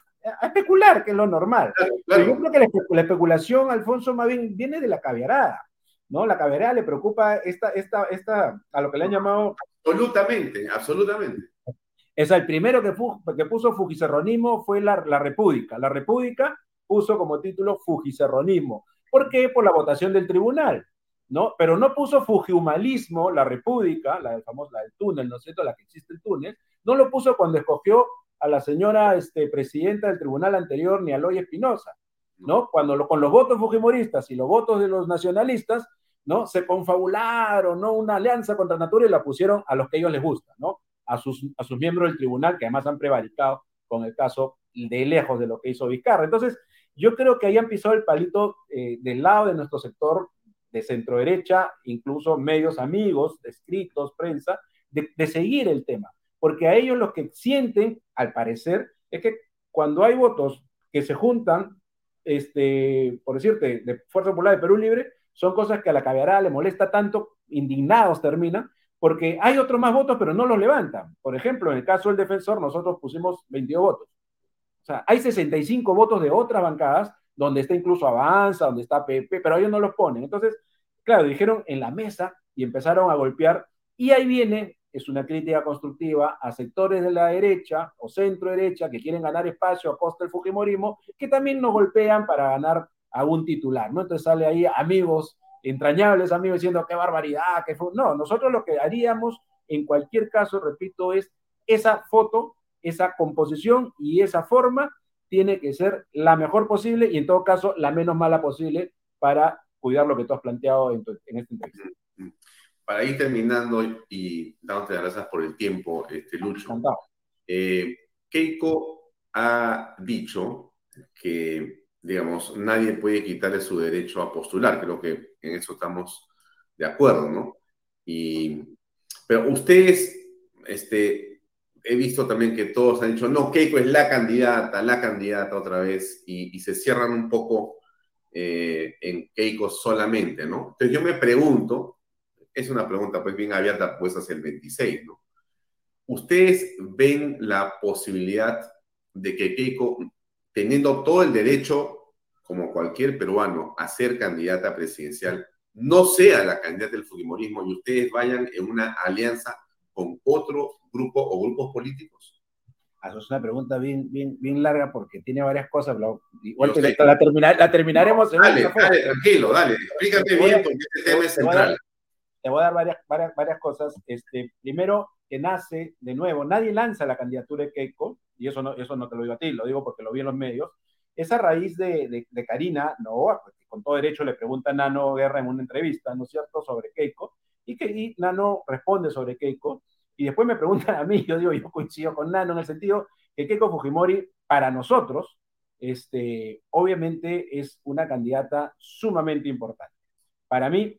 a, especular, que es lo normal. yo creo que la, la, especulación, Alfonso, más bien viene de la caviarada. ¿no? La caberá le preocupa esta, esta, esta, a lo que le han llamado... Absolutamente, absolutamente. Es el primero que, que puso Fujicerronismo fue la, la República. La República puso como título Fujicerronismo. ¿Por qué? Por la votación del tribunal. ¿no? Pero no puso Fujimalismo, la República, la del famoso, la del túnel, ¿no es cierto?, la que existe el túnel, no lo puso cuando escogió a la señora este, presidenta del tribunal anterior, ni a Loy Espinosa, ¿no? Cuando con los votos fujimoristas y los votos de los nacionalistas, ¿no? Se confabularon, ¿no? Una alianza contra Natura y la pusieron a los que ellos les gusta, ¿no? A sus, a sus miembros del tribunal, que además han prevaricado con el caso de lejos de lo que hizo Vizcarra. Entonces, yo creo que ahí han pisado el palito eh, del lado de nuestro sector de centro derecha, incluso medios amigos, escritos, prensa, de, seguir el tema. Porque a ellos lo que sienten, al parecer, es que cuando hay votos que se juntan, este, por decirte, de Fuerza Popular de Perú Libre, son cosas que a la caviarada le molesta tanto, indignados terminan, porque hay otros más votos, pero no los levantan. Por ejemplo, en el caso del defensor, nosotros pusimos 22 votos. O sea, hay 65 votos de otras bancadas, donde está incluso Avanza, donde está PP, pero ellos no los ponen. Entonces, claro, dijeron en la mesa y empezaron a golpear. Y ahí viene, es una crítica constructiva a sectores de la derecha o centro derecha que quieren ganar espacio a costa del Fujimorismo, que también nos golpean para ganar a un titular, ¿no? Entonces sale ahí amigos, entrañables amigos diciendo qué barbaridad, qué fue. No, nosotros lo que haríamos en cualquier caso, repito, es esa foto esa composición y esa forma tiene que ser la mejor posible y en todo caso la menos mala posible para cuidar lo que tú has planteado en, en esta entrevista. Para ir terminando y dándote las gracias por el tiempo, este, Lucho. Eh, Keiko ha dicho que, digamos, nadie puede quitarle su derecho a postular. Creo que en eso estamos de acuerdo, ¿no? Y, pero ustedes, este, he visto también que todos han dicho, no, Keiko es la candidata, la candidata otra vez, y, se cierran un poco eh, en Keiko solamente, ¿no? Entonces yo me pregunto, es una pregunta pues bien abierta pues hacia el 26, ¿no? ¿Ustedes ven la posibilidad de que Keiko, teniendo todo el derecho, como cualquier peruano, a ser candidata presidencial, no sea la candidata del Fujimorismo y ustedes vayan en una alianza con otro grupo o grupos políticos? Ah, eso es una pregunta bien, bien, bien larga porque tiene varias cosas. Igual la, la, terminaremos en Dale, dale, tranquilo, dale. Explícate bien porque este tema es central. Te voy a dar varias, varias, varias cosas. Este, primero, que nace, de nuevo, nadie lanza la candidatura de Keiko, y eso no, eso no te lo digo a ti, lo digo porque lo vi en los medios. Esa raíz de, de, de Karina no, con todo derecho le pregunta a Nano Guerra en una entrevista, ¿no es cierto?, sobre Keiko, y que Nano responde sobre Keiko, y después me preguntan a mí, yo digo, yo coincido con Nano en el sentido que Keiko Fujimori, para nosotros, este, obviamente es una candidata sumamente importante. Para mí,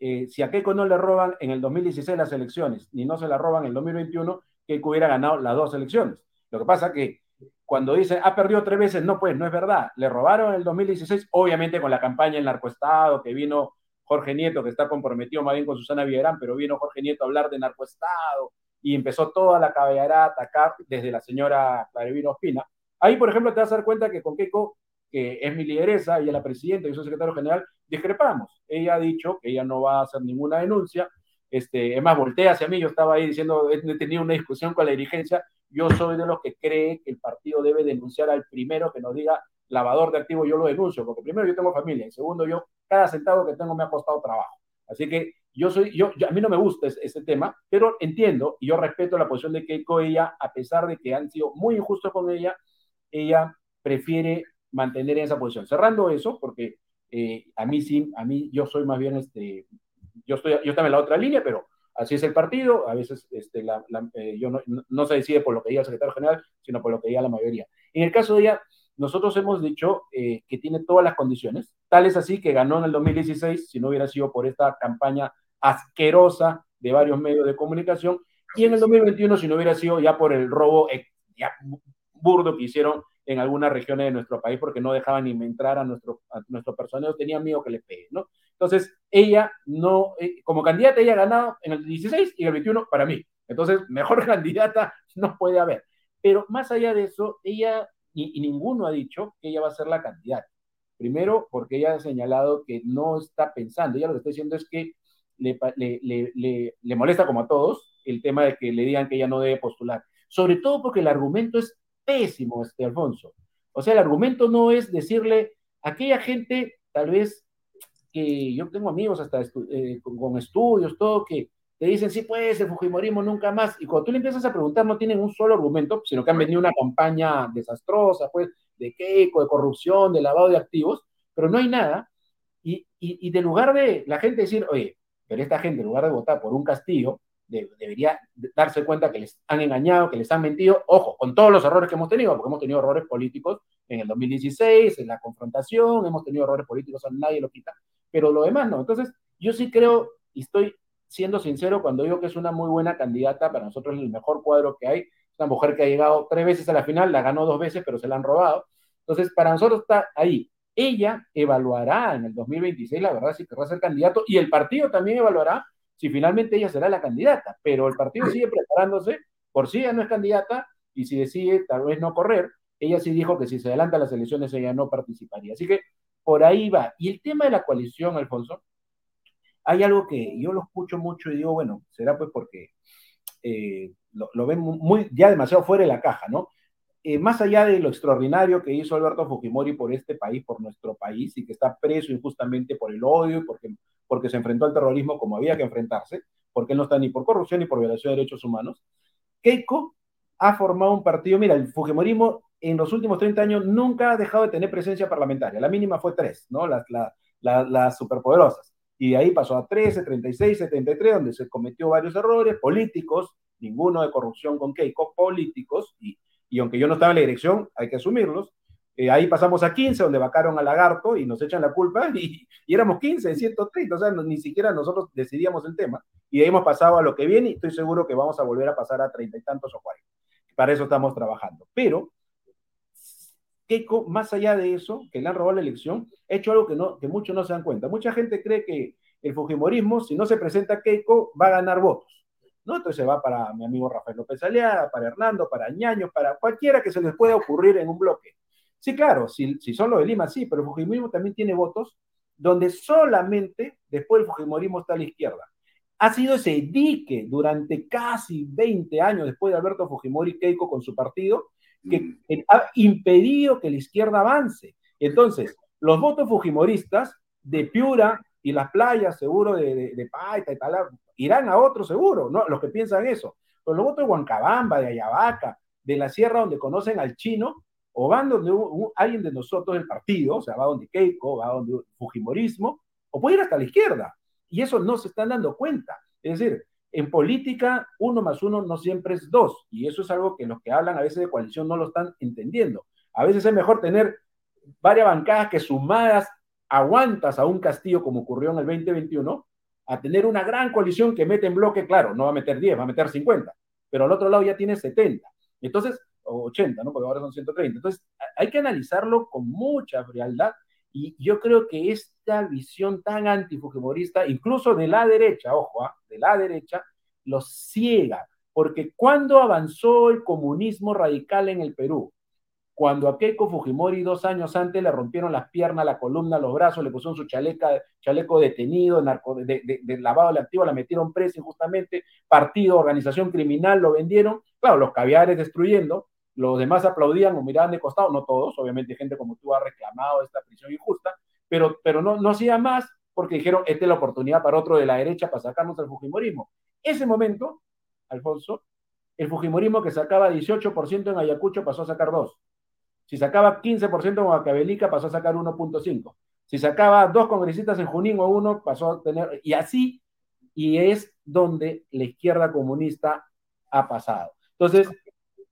eh, si a Keiko no le roban en el 2016 las elecciones, ni no se la roban en el 2021, Keiko hubiera ganado las dos elecciones. Lo que pasa que cuando dicen, ha perdido tres veces, no, pues no es verdad. Le robaron en el 2016, obviamente con la campaña en narcoestado que vino Jorge Nieto, que está comprometido más bien con Susana Villarán, pero vino Jorge Nieto a hablar de narcoestado y empezó toda la cabellera a atacar desde la señora Clarivino Ospina. Ahí, por ejemplo, te vas a dar cuenta que con Keiko, que es mi lideresa, ella es la presidenta y soy secretario general, discrepamos. Ella ha dicho que ella no va a hacer ninguna denuncia. Este, es más, voltea hacia mí, yo estaba ahí diciendo, he tenido una discusión con la dirigencia, yo soy de los que cree que el partido debe denunciar al primero que nos diga lavador de activos, yo lo denuncio, porque primero yo tengo familia y segundo yo, cada centavo que tengo me ha costado trabajo. Así que yo soy, yo, a mí no me gusta ese, tema, pero entiendo y yo respeto la posición de Keiko, ella, a pesar de que han sido muy injustos con ella, ella prefiere mantener esa posición. Cerrando eso, porque eh, a mí sí, a mí yo soy más bien, este, yo estoy, yo estaba en la otra línea, pero así es el partido, a veces este, eh, yo no, no, se decide por lo que diga el secretario general, sino por lo que diga la mayoría. En el caso de ella, nosotros hemos dicho eh, que tiene todas las condiciones, tal es así que ganó en el 2016, si no hubiera sido por esta campaña asquerosa de varios medios de comunicación, y en el 2021, si no hubiera sido ya por el robo eh, burdo que hicieron en algunas regiones de nuestro país, porque no dejaban ni entrar a nuestro, a nuestro personal, tenían miedo que le peguen, ¿no? Entonces, ella no, eh, como candidata, ella ha ganado en el 16 y el 21 para mí. Entonces, mejor candidata no puede haber. Pero más allá de eso, ella y, ninguno ha dicho que ella va a ser la candidata. Primero, porque ella ha señalado que no está pensando, ella lo que está diciendo es que le, le, le, le, molesta como a todos el tema de que le digan que ella no debe postular. Sobre todo porque el argumento es pésimo, este Alfonso. O sea, el argumento no es decirle a aquella gente, tal vez que yo tengo amigos hasta eh, con, estudios, todo, que te dicen, sí, pues, el Fujimorismo nunca más. Y cuando tú le empiezas a preguntar, no tienen un solo argumento, sino que han venido una campaña desastrosa, pues, de Keiko, de corrupción, de lavado de activos, pero no hay nada. Y, y, de lugar de la gente decir, oye, pero esta gente, en lugar de votar por un castigo, debería darse cuenta que les han engañado, que les han mentido, ojo, con todos los errores que hemos tenido, porque hemos tenido errores políticos en el 2016, en la confrontación, hemos tenido errores políticos, nadie lo quita, pero lo demás no. Entonces, yo sí creo, y estoy siendo sincero cuando digo que es una muy buena candidata, para nosotros es el mejor cuadro que hay, una mujer que ha llegado tres veces a la final, la ganó dos veces, pero se la han robado. Entonces, para nosotros está ahí. Ella evaluará en el 2026, la verdad, si querrá ser candidato, y el partido también evaluará si finalmente ella será la candidata, pero el partido sigue preparándose por si ella no es candidata y si decide tal vez no correr, ella sí dijo que si se adelanta las elecciones ella no participaría. Así que por ahí va. Y el tema de la coalición, Alfonso, hay algo que yo lo escucho mucho y digo, bueno, será pues porque eh, lo, ven muy, ya demasiado fuera de la caja, ¿no? Eh, más allá de lo extraordinario que hizo Alberto Fujimori por este país, por nuestro país, y que está preso injustamente por el odio porque porque se enfrentó al terrorismo como había que enfrentarse, porque él no está ni por corrupción ni por violación de derechos humanos. Keiko ha formado un partido, mira, el Fujimorismo en los últimos 30 años nunca ha dejado de tener presencia parlamentaria, la mínima fue tres, ¿no? Las, las superpoderosas. Y de ahí pasó a 13, 36, 73, donde se cometió varios errores políticos, ninguno de corrupción con Keiko, políticos, y, y aunque yo no estaba en la dirección, hay que asumirlos, eh, ahí pasamos a 15, donde vacaron a Lagarto y nos echan la culpa, y, éramos 15, 130, o sea, ni siquiera nosotros decidíamos el tema. Y ahí hemos pasado a lo que viene y estoy seguro que vamos a volver a pasar a treinta y tantos o cuarenta. Para eso estamos trabajando. Pero, Keiko, más allá de eso, que le han robado la elección, ha hecho algo que, no, que muchos no se dan cuenta. Mucha gente cree que el Fujimorismo, si no se presenta Keiko, va a ganar votos. ¿no? Entonces va para mi amigo Rafael López Aliada, para Hernando, para Ñaño, para cualquiera que se les pueda ocurrir en un bloque. Sí, claro, si, si son los de Lima, sí, pero el Fujimorismo también tiene votos donde solamente después del Fujimorismo está a la izquierda. Ha sido ese dique durante casi 20 años después de Alberto Fujimori Keiko con su partido que mm. ha impedido que la izquierda avance. Entonces, los votos fujimoristas de Piura y las playas, seguro, de, de, Paita y tal, irán a otro seguro, ¿no? Los que piensan eso. Pero los votos de Huancabamba, de Ayabaca, de la sierra donde conocen al chino, o van donde alguien de nosotros del partido, o sea, va donde Keiko, va donde Fujimorismo, o puede ir hasta la izquierda. Y eso no se están dando cuenta. Es decir, en política, uno más uno no siempre es dos. Y eso es algo que los que hablan a veces de coalición no lo están entendiendo. A veces es mejor tener varias bancadas que sumadas aguantas a un castillo como ocurrió en el 2021, a tener una gran coalición que mete en bloque, claro, no va a meter 10, va a meter 50, pero al otro lado ya tiene 70. Entonces, o 80, ¿no? Porque ahora son 130. Entonces, hay que analizarlo con mucha frialdad y yo creo que visión tan antifujimorista, incluso de la derecha, ojo, ¿ah? de la derecha, los ciega, porque cuando avanzó el comunismo radical en el Perú, cuando a Keiko Fujimori dos años antes le rompieron las piernas, la columna, los brazos, le pusieron su chaleca, chaleco detenido, narco, de, de, lavado de activo, la metieron presa injustamente, partido, organización criminal, lo vendieron, claro, los caviares destruyendo, los demás aplaudían o miraban de costado, no todos, obviamente gente como tú ha reclamado esta prisión injusta, pero, pero no, no hacía más porque dijeron, esta es la oportunidad para otro de la derecha para sacarnos al Fujimorismo. Ese momento, Alfonso, el Fujimorismo que sacaba 18% en Ayacucho pasó a sacar 2. Si sacaba 15% en Huacabelica pasó a sacar 1.5. Si sacaba dos congresistas en Junín o uno, pasó a tener, y así, y es donde la izquierda comunista ha pasado. Entonces,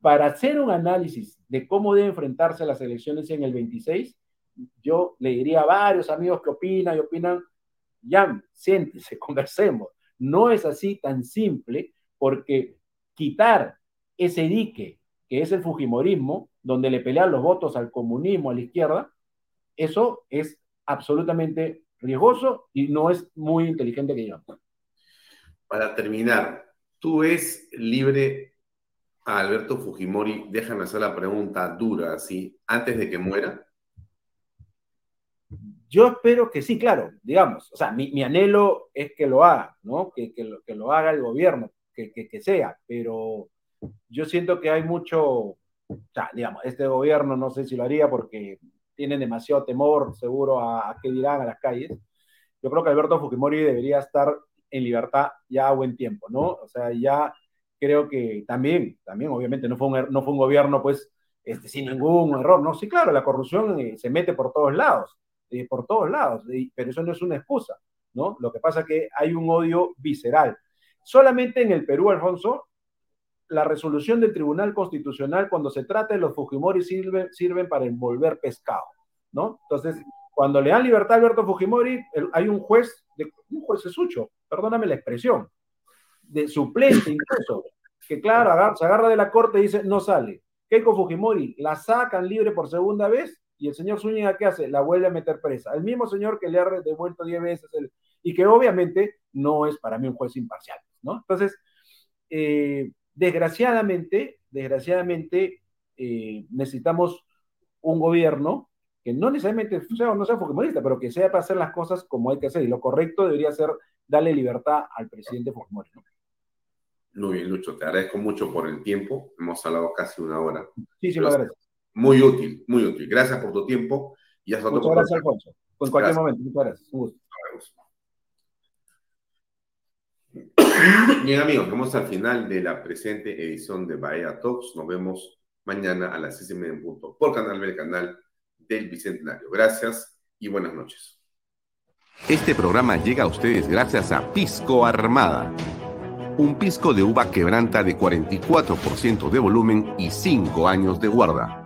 para hacer un análisis de cómo debe enfrentarse las elecciones en el 26, yo le diría a varios amigos que opinan y opinan, ya, siéntese, conversemos. No es así tan simple porque quitar ese dique que es el Fujimorismo, donde le pelean los votos al comunismo, a la izquierda, eso es absolutamente riesgoso y no es muy inteligente que digamos. Para terminar, ¿tú ves libre a Alberto Fujimori, déjame hacer la pregunta dura, así, antes de que muera? Yo espero que sí, claro, digamos, o sea, mi, anhelo es que lo haga, ¿no? Que, que, lo, que lo haga el gobierno, que, que, sea, pero yo siento que hay mucho, o sea, digamos, este gobierno no sé si lo haría porque tienen demasiado temor, seguro, a, a qué dirán a las calles, yo creo que Alberto Fujimori debería estar en libertad ya a buen tiempo, ¿no? O sea, ya creo que también, también obviamente no fue un, er, no fue un gobierno pues este, sin ningún error, ¿no? Sí, claro, la corrupción eh, se mete por todos lados, por todos lados, pero eso no es una excusa, ¿no? Lo que pasa es que hay un odio visceral. Solamente en el Perú, Alfonso, la resolución del Tribunal Constitucional cuando se trata de los Fujimori sirven, sirven para envolver pescado, ¿no? Entonces, cuando le dan libertad a Alberto Fujimori, hay un juez, de, un juez de sucho, perdóname la expresión, de suplente incluso, que claro, se agarra de la corte y dice, no sale. Keiko Fujimori la sacan libre por segunda vez y el señor Zúñiga, ¿qué hace? La vuelve a meter presa. El mismo señor que le ha devuelto diez veces el, y que obviamente no es para mí un juez imparcial, ¿no? Entonces, eh, desgraciadamente, desgraciadamente, eh, necesitamos un gobierno que no necesariamente sea no sea fujimorista, pero que sea para hacer las cosas como hay que hacer. Y lo correcto debería ser darle libertad al presidente Fujimori. Muy bien, Lucho, te agradezco mucho por el tiempo. Hemos hablado casi una hora. Sí, sí, agradezco. Muy útil, muy útil. Gracias por tu tiempo. Y hasta Muchas gracias, Alfonso. En cualquier momento. Muchas gracias. Un gusto. Bien, amigos, vamos al final de la presente edición de Bahía Talks. Nos vemos mañana a las seis y media en punto por canal del canal del Bicentenario. Gracias y buenas noches. Este programa llega a ustedes gracias a Pisco Armada. Un pisco de uva quebranta de 44% de volumen y 5 años de guarda.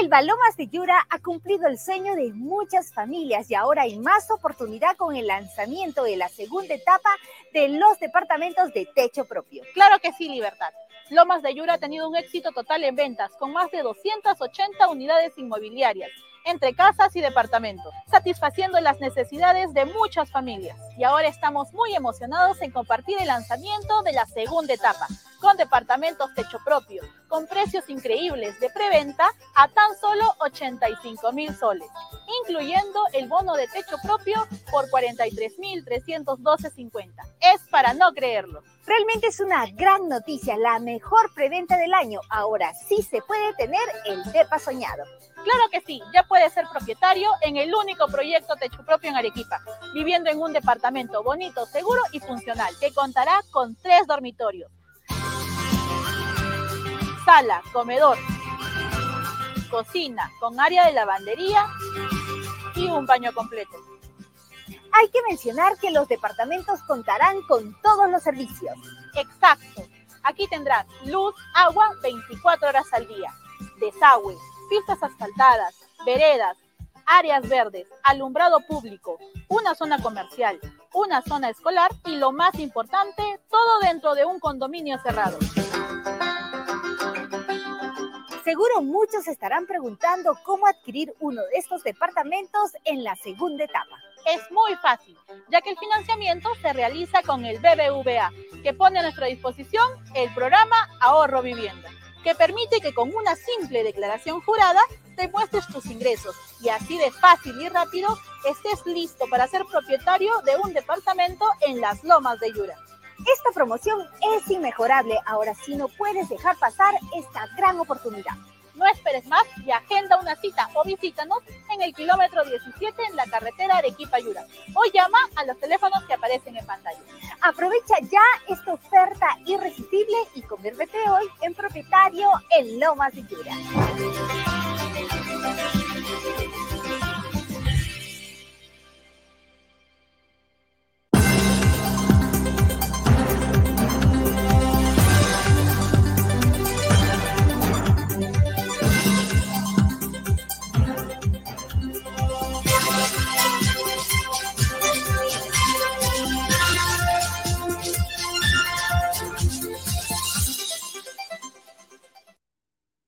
Elba Lomas de Yura ha cumplido el sueño de muchas familias y ahora hay más oportunidad con el lanzamiento de la segunda etapa de los departamentos de techo propio. Claro que sí, Libertad. Lomas de Yura ha tenido un éxito total en ventas, con más de 280 unidades inmobiliarias entre casas y departamentos, satisfaciendo las necesidades de muchas familias. Y ahora estamos muy emocionados en compartir el lanzamiento de la segunda etapa, con departamentos techo propio, con precios increíbles de preventa a tan solo 85 mil soles, incluyendo el bono de techo propio por 43.312.50. Es para no creerlo. Realmente es una gran noticia, la mejor preventa del año. Ahora sí se puede tener el DEPA soñado. Claro que sí, ya puede ser propietario en el único proyecto techo propio en Arequipa, viviendo en un departamento bonito, seguro y funcional, que contará con tres dormitorios, sala, comedor, cocina con área de lavandería y un baño completo. Hay que mencionar que los departamentos contarán con todos los servicios. Exacto. Aquí tendrás luz, agua 24 horas al día, desagüe, pistas asfaltadas, veredas, áreas verdes, alumbrado público, una zona comercial, una zona escolar y lo más importante, todo dentro de un condominio cerrado. Seguro muchos estarán preguntando cómo adquirir uno de estos departamentos en la segunda etapa. Es muy fácil, ya que el financiamiento se realiza con el BBVA, que pone a nuestra disposición el programa Ahorro Vivienda que permite que con una simple declaración jurada demuestres tus ingresos y así de fácil y rápido estés listo para ser propietario de un departamento en las lomas de Yura. Esta promoción es inmejorable, ahora sí no puedes dejar pasar esta gran oportunidad. No esperes más y agenda una cita o visítanos en el kilómetro 17 en la carretera Arequipa-Yura. O llama a los teléfonos que aparecen en pantalla. Aprovecha ya esta oferta irresistible y conviértete hoy en propietario en Lomas de Yura.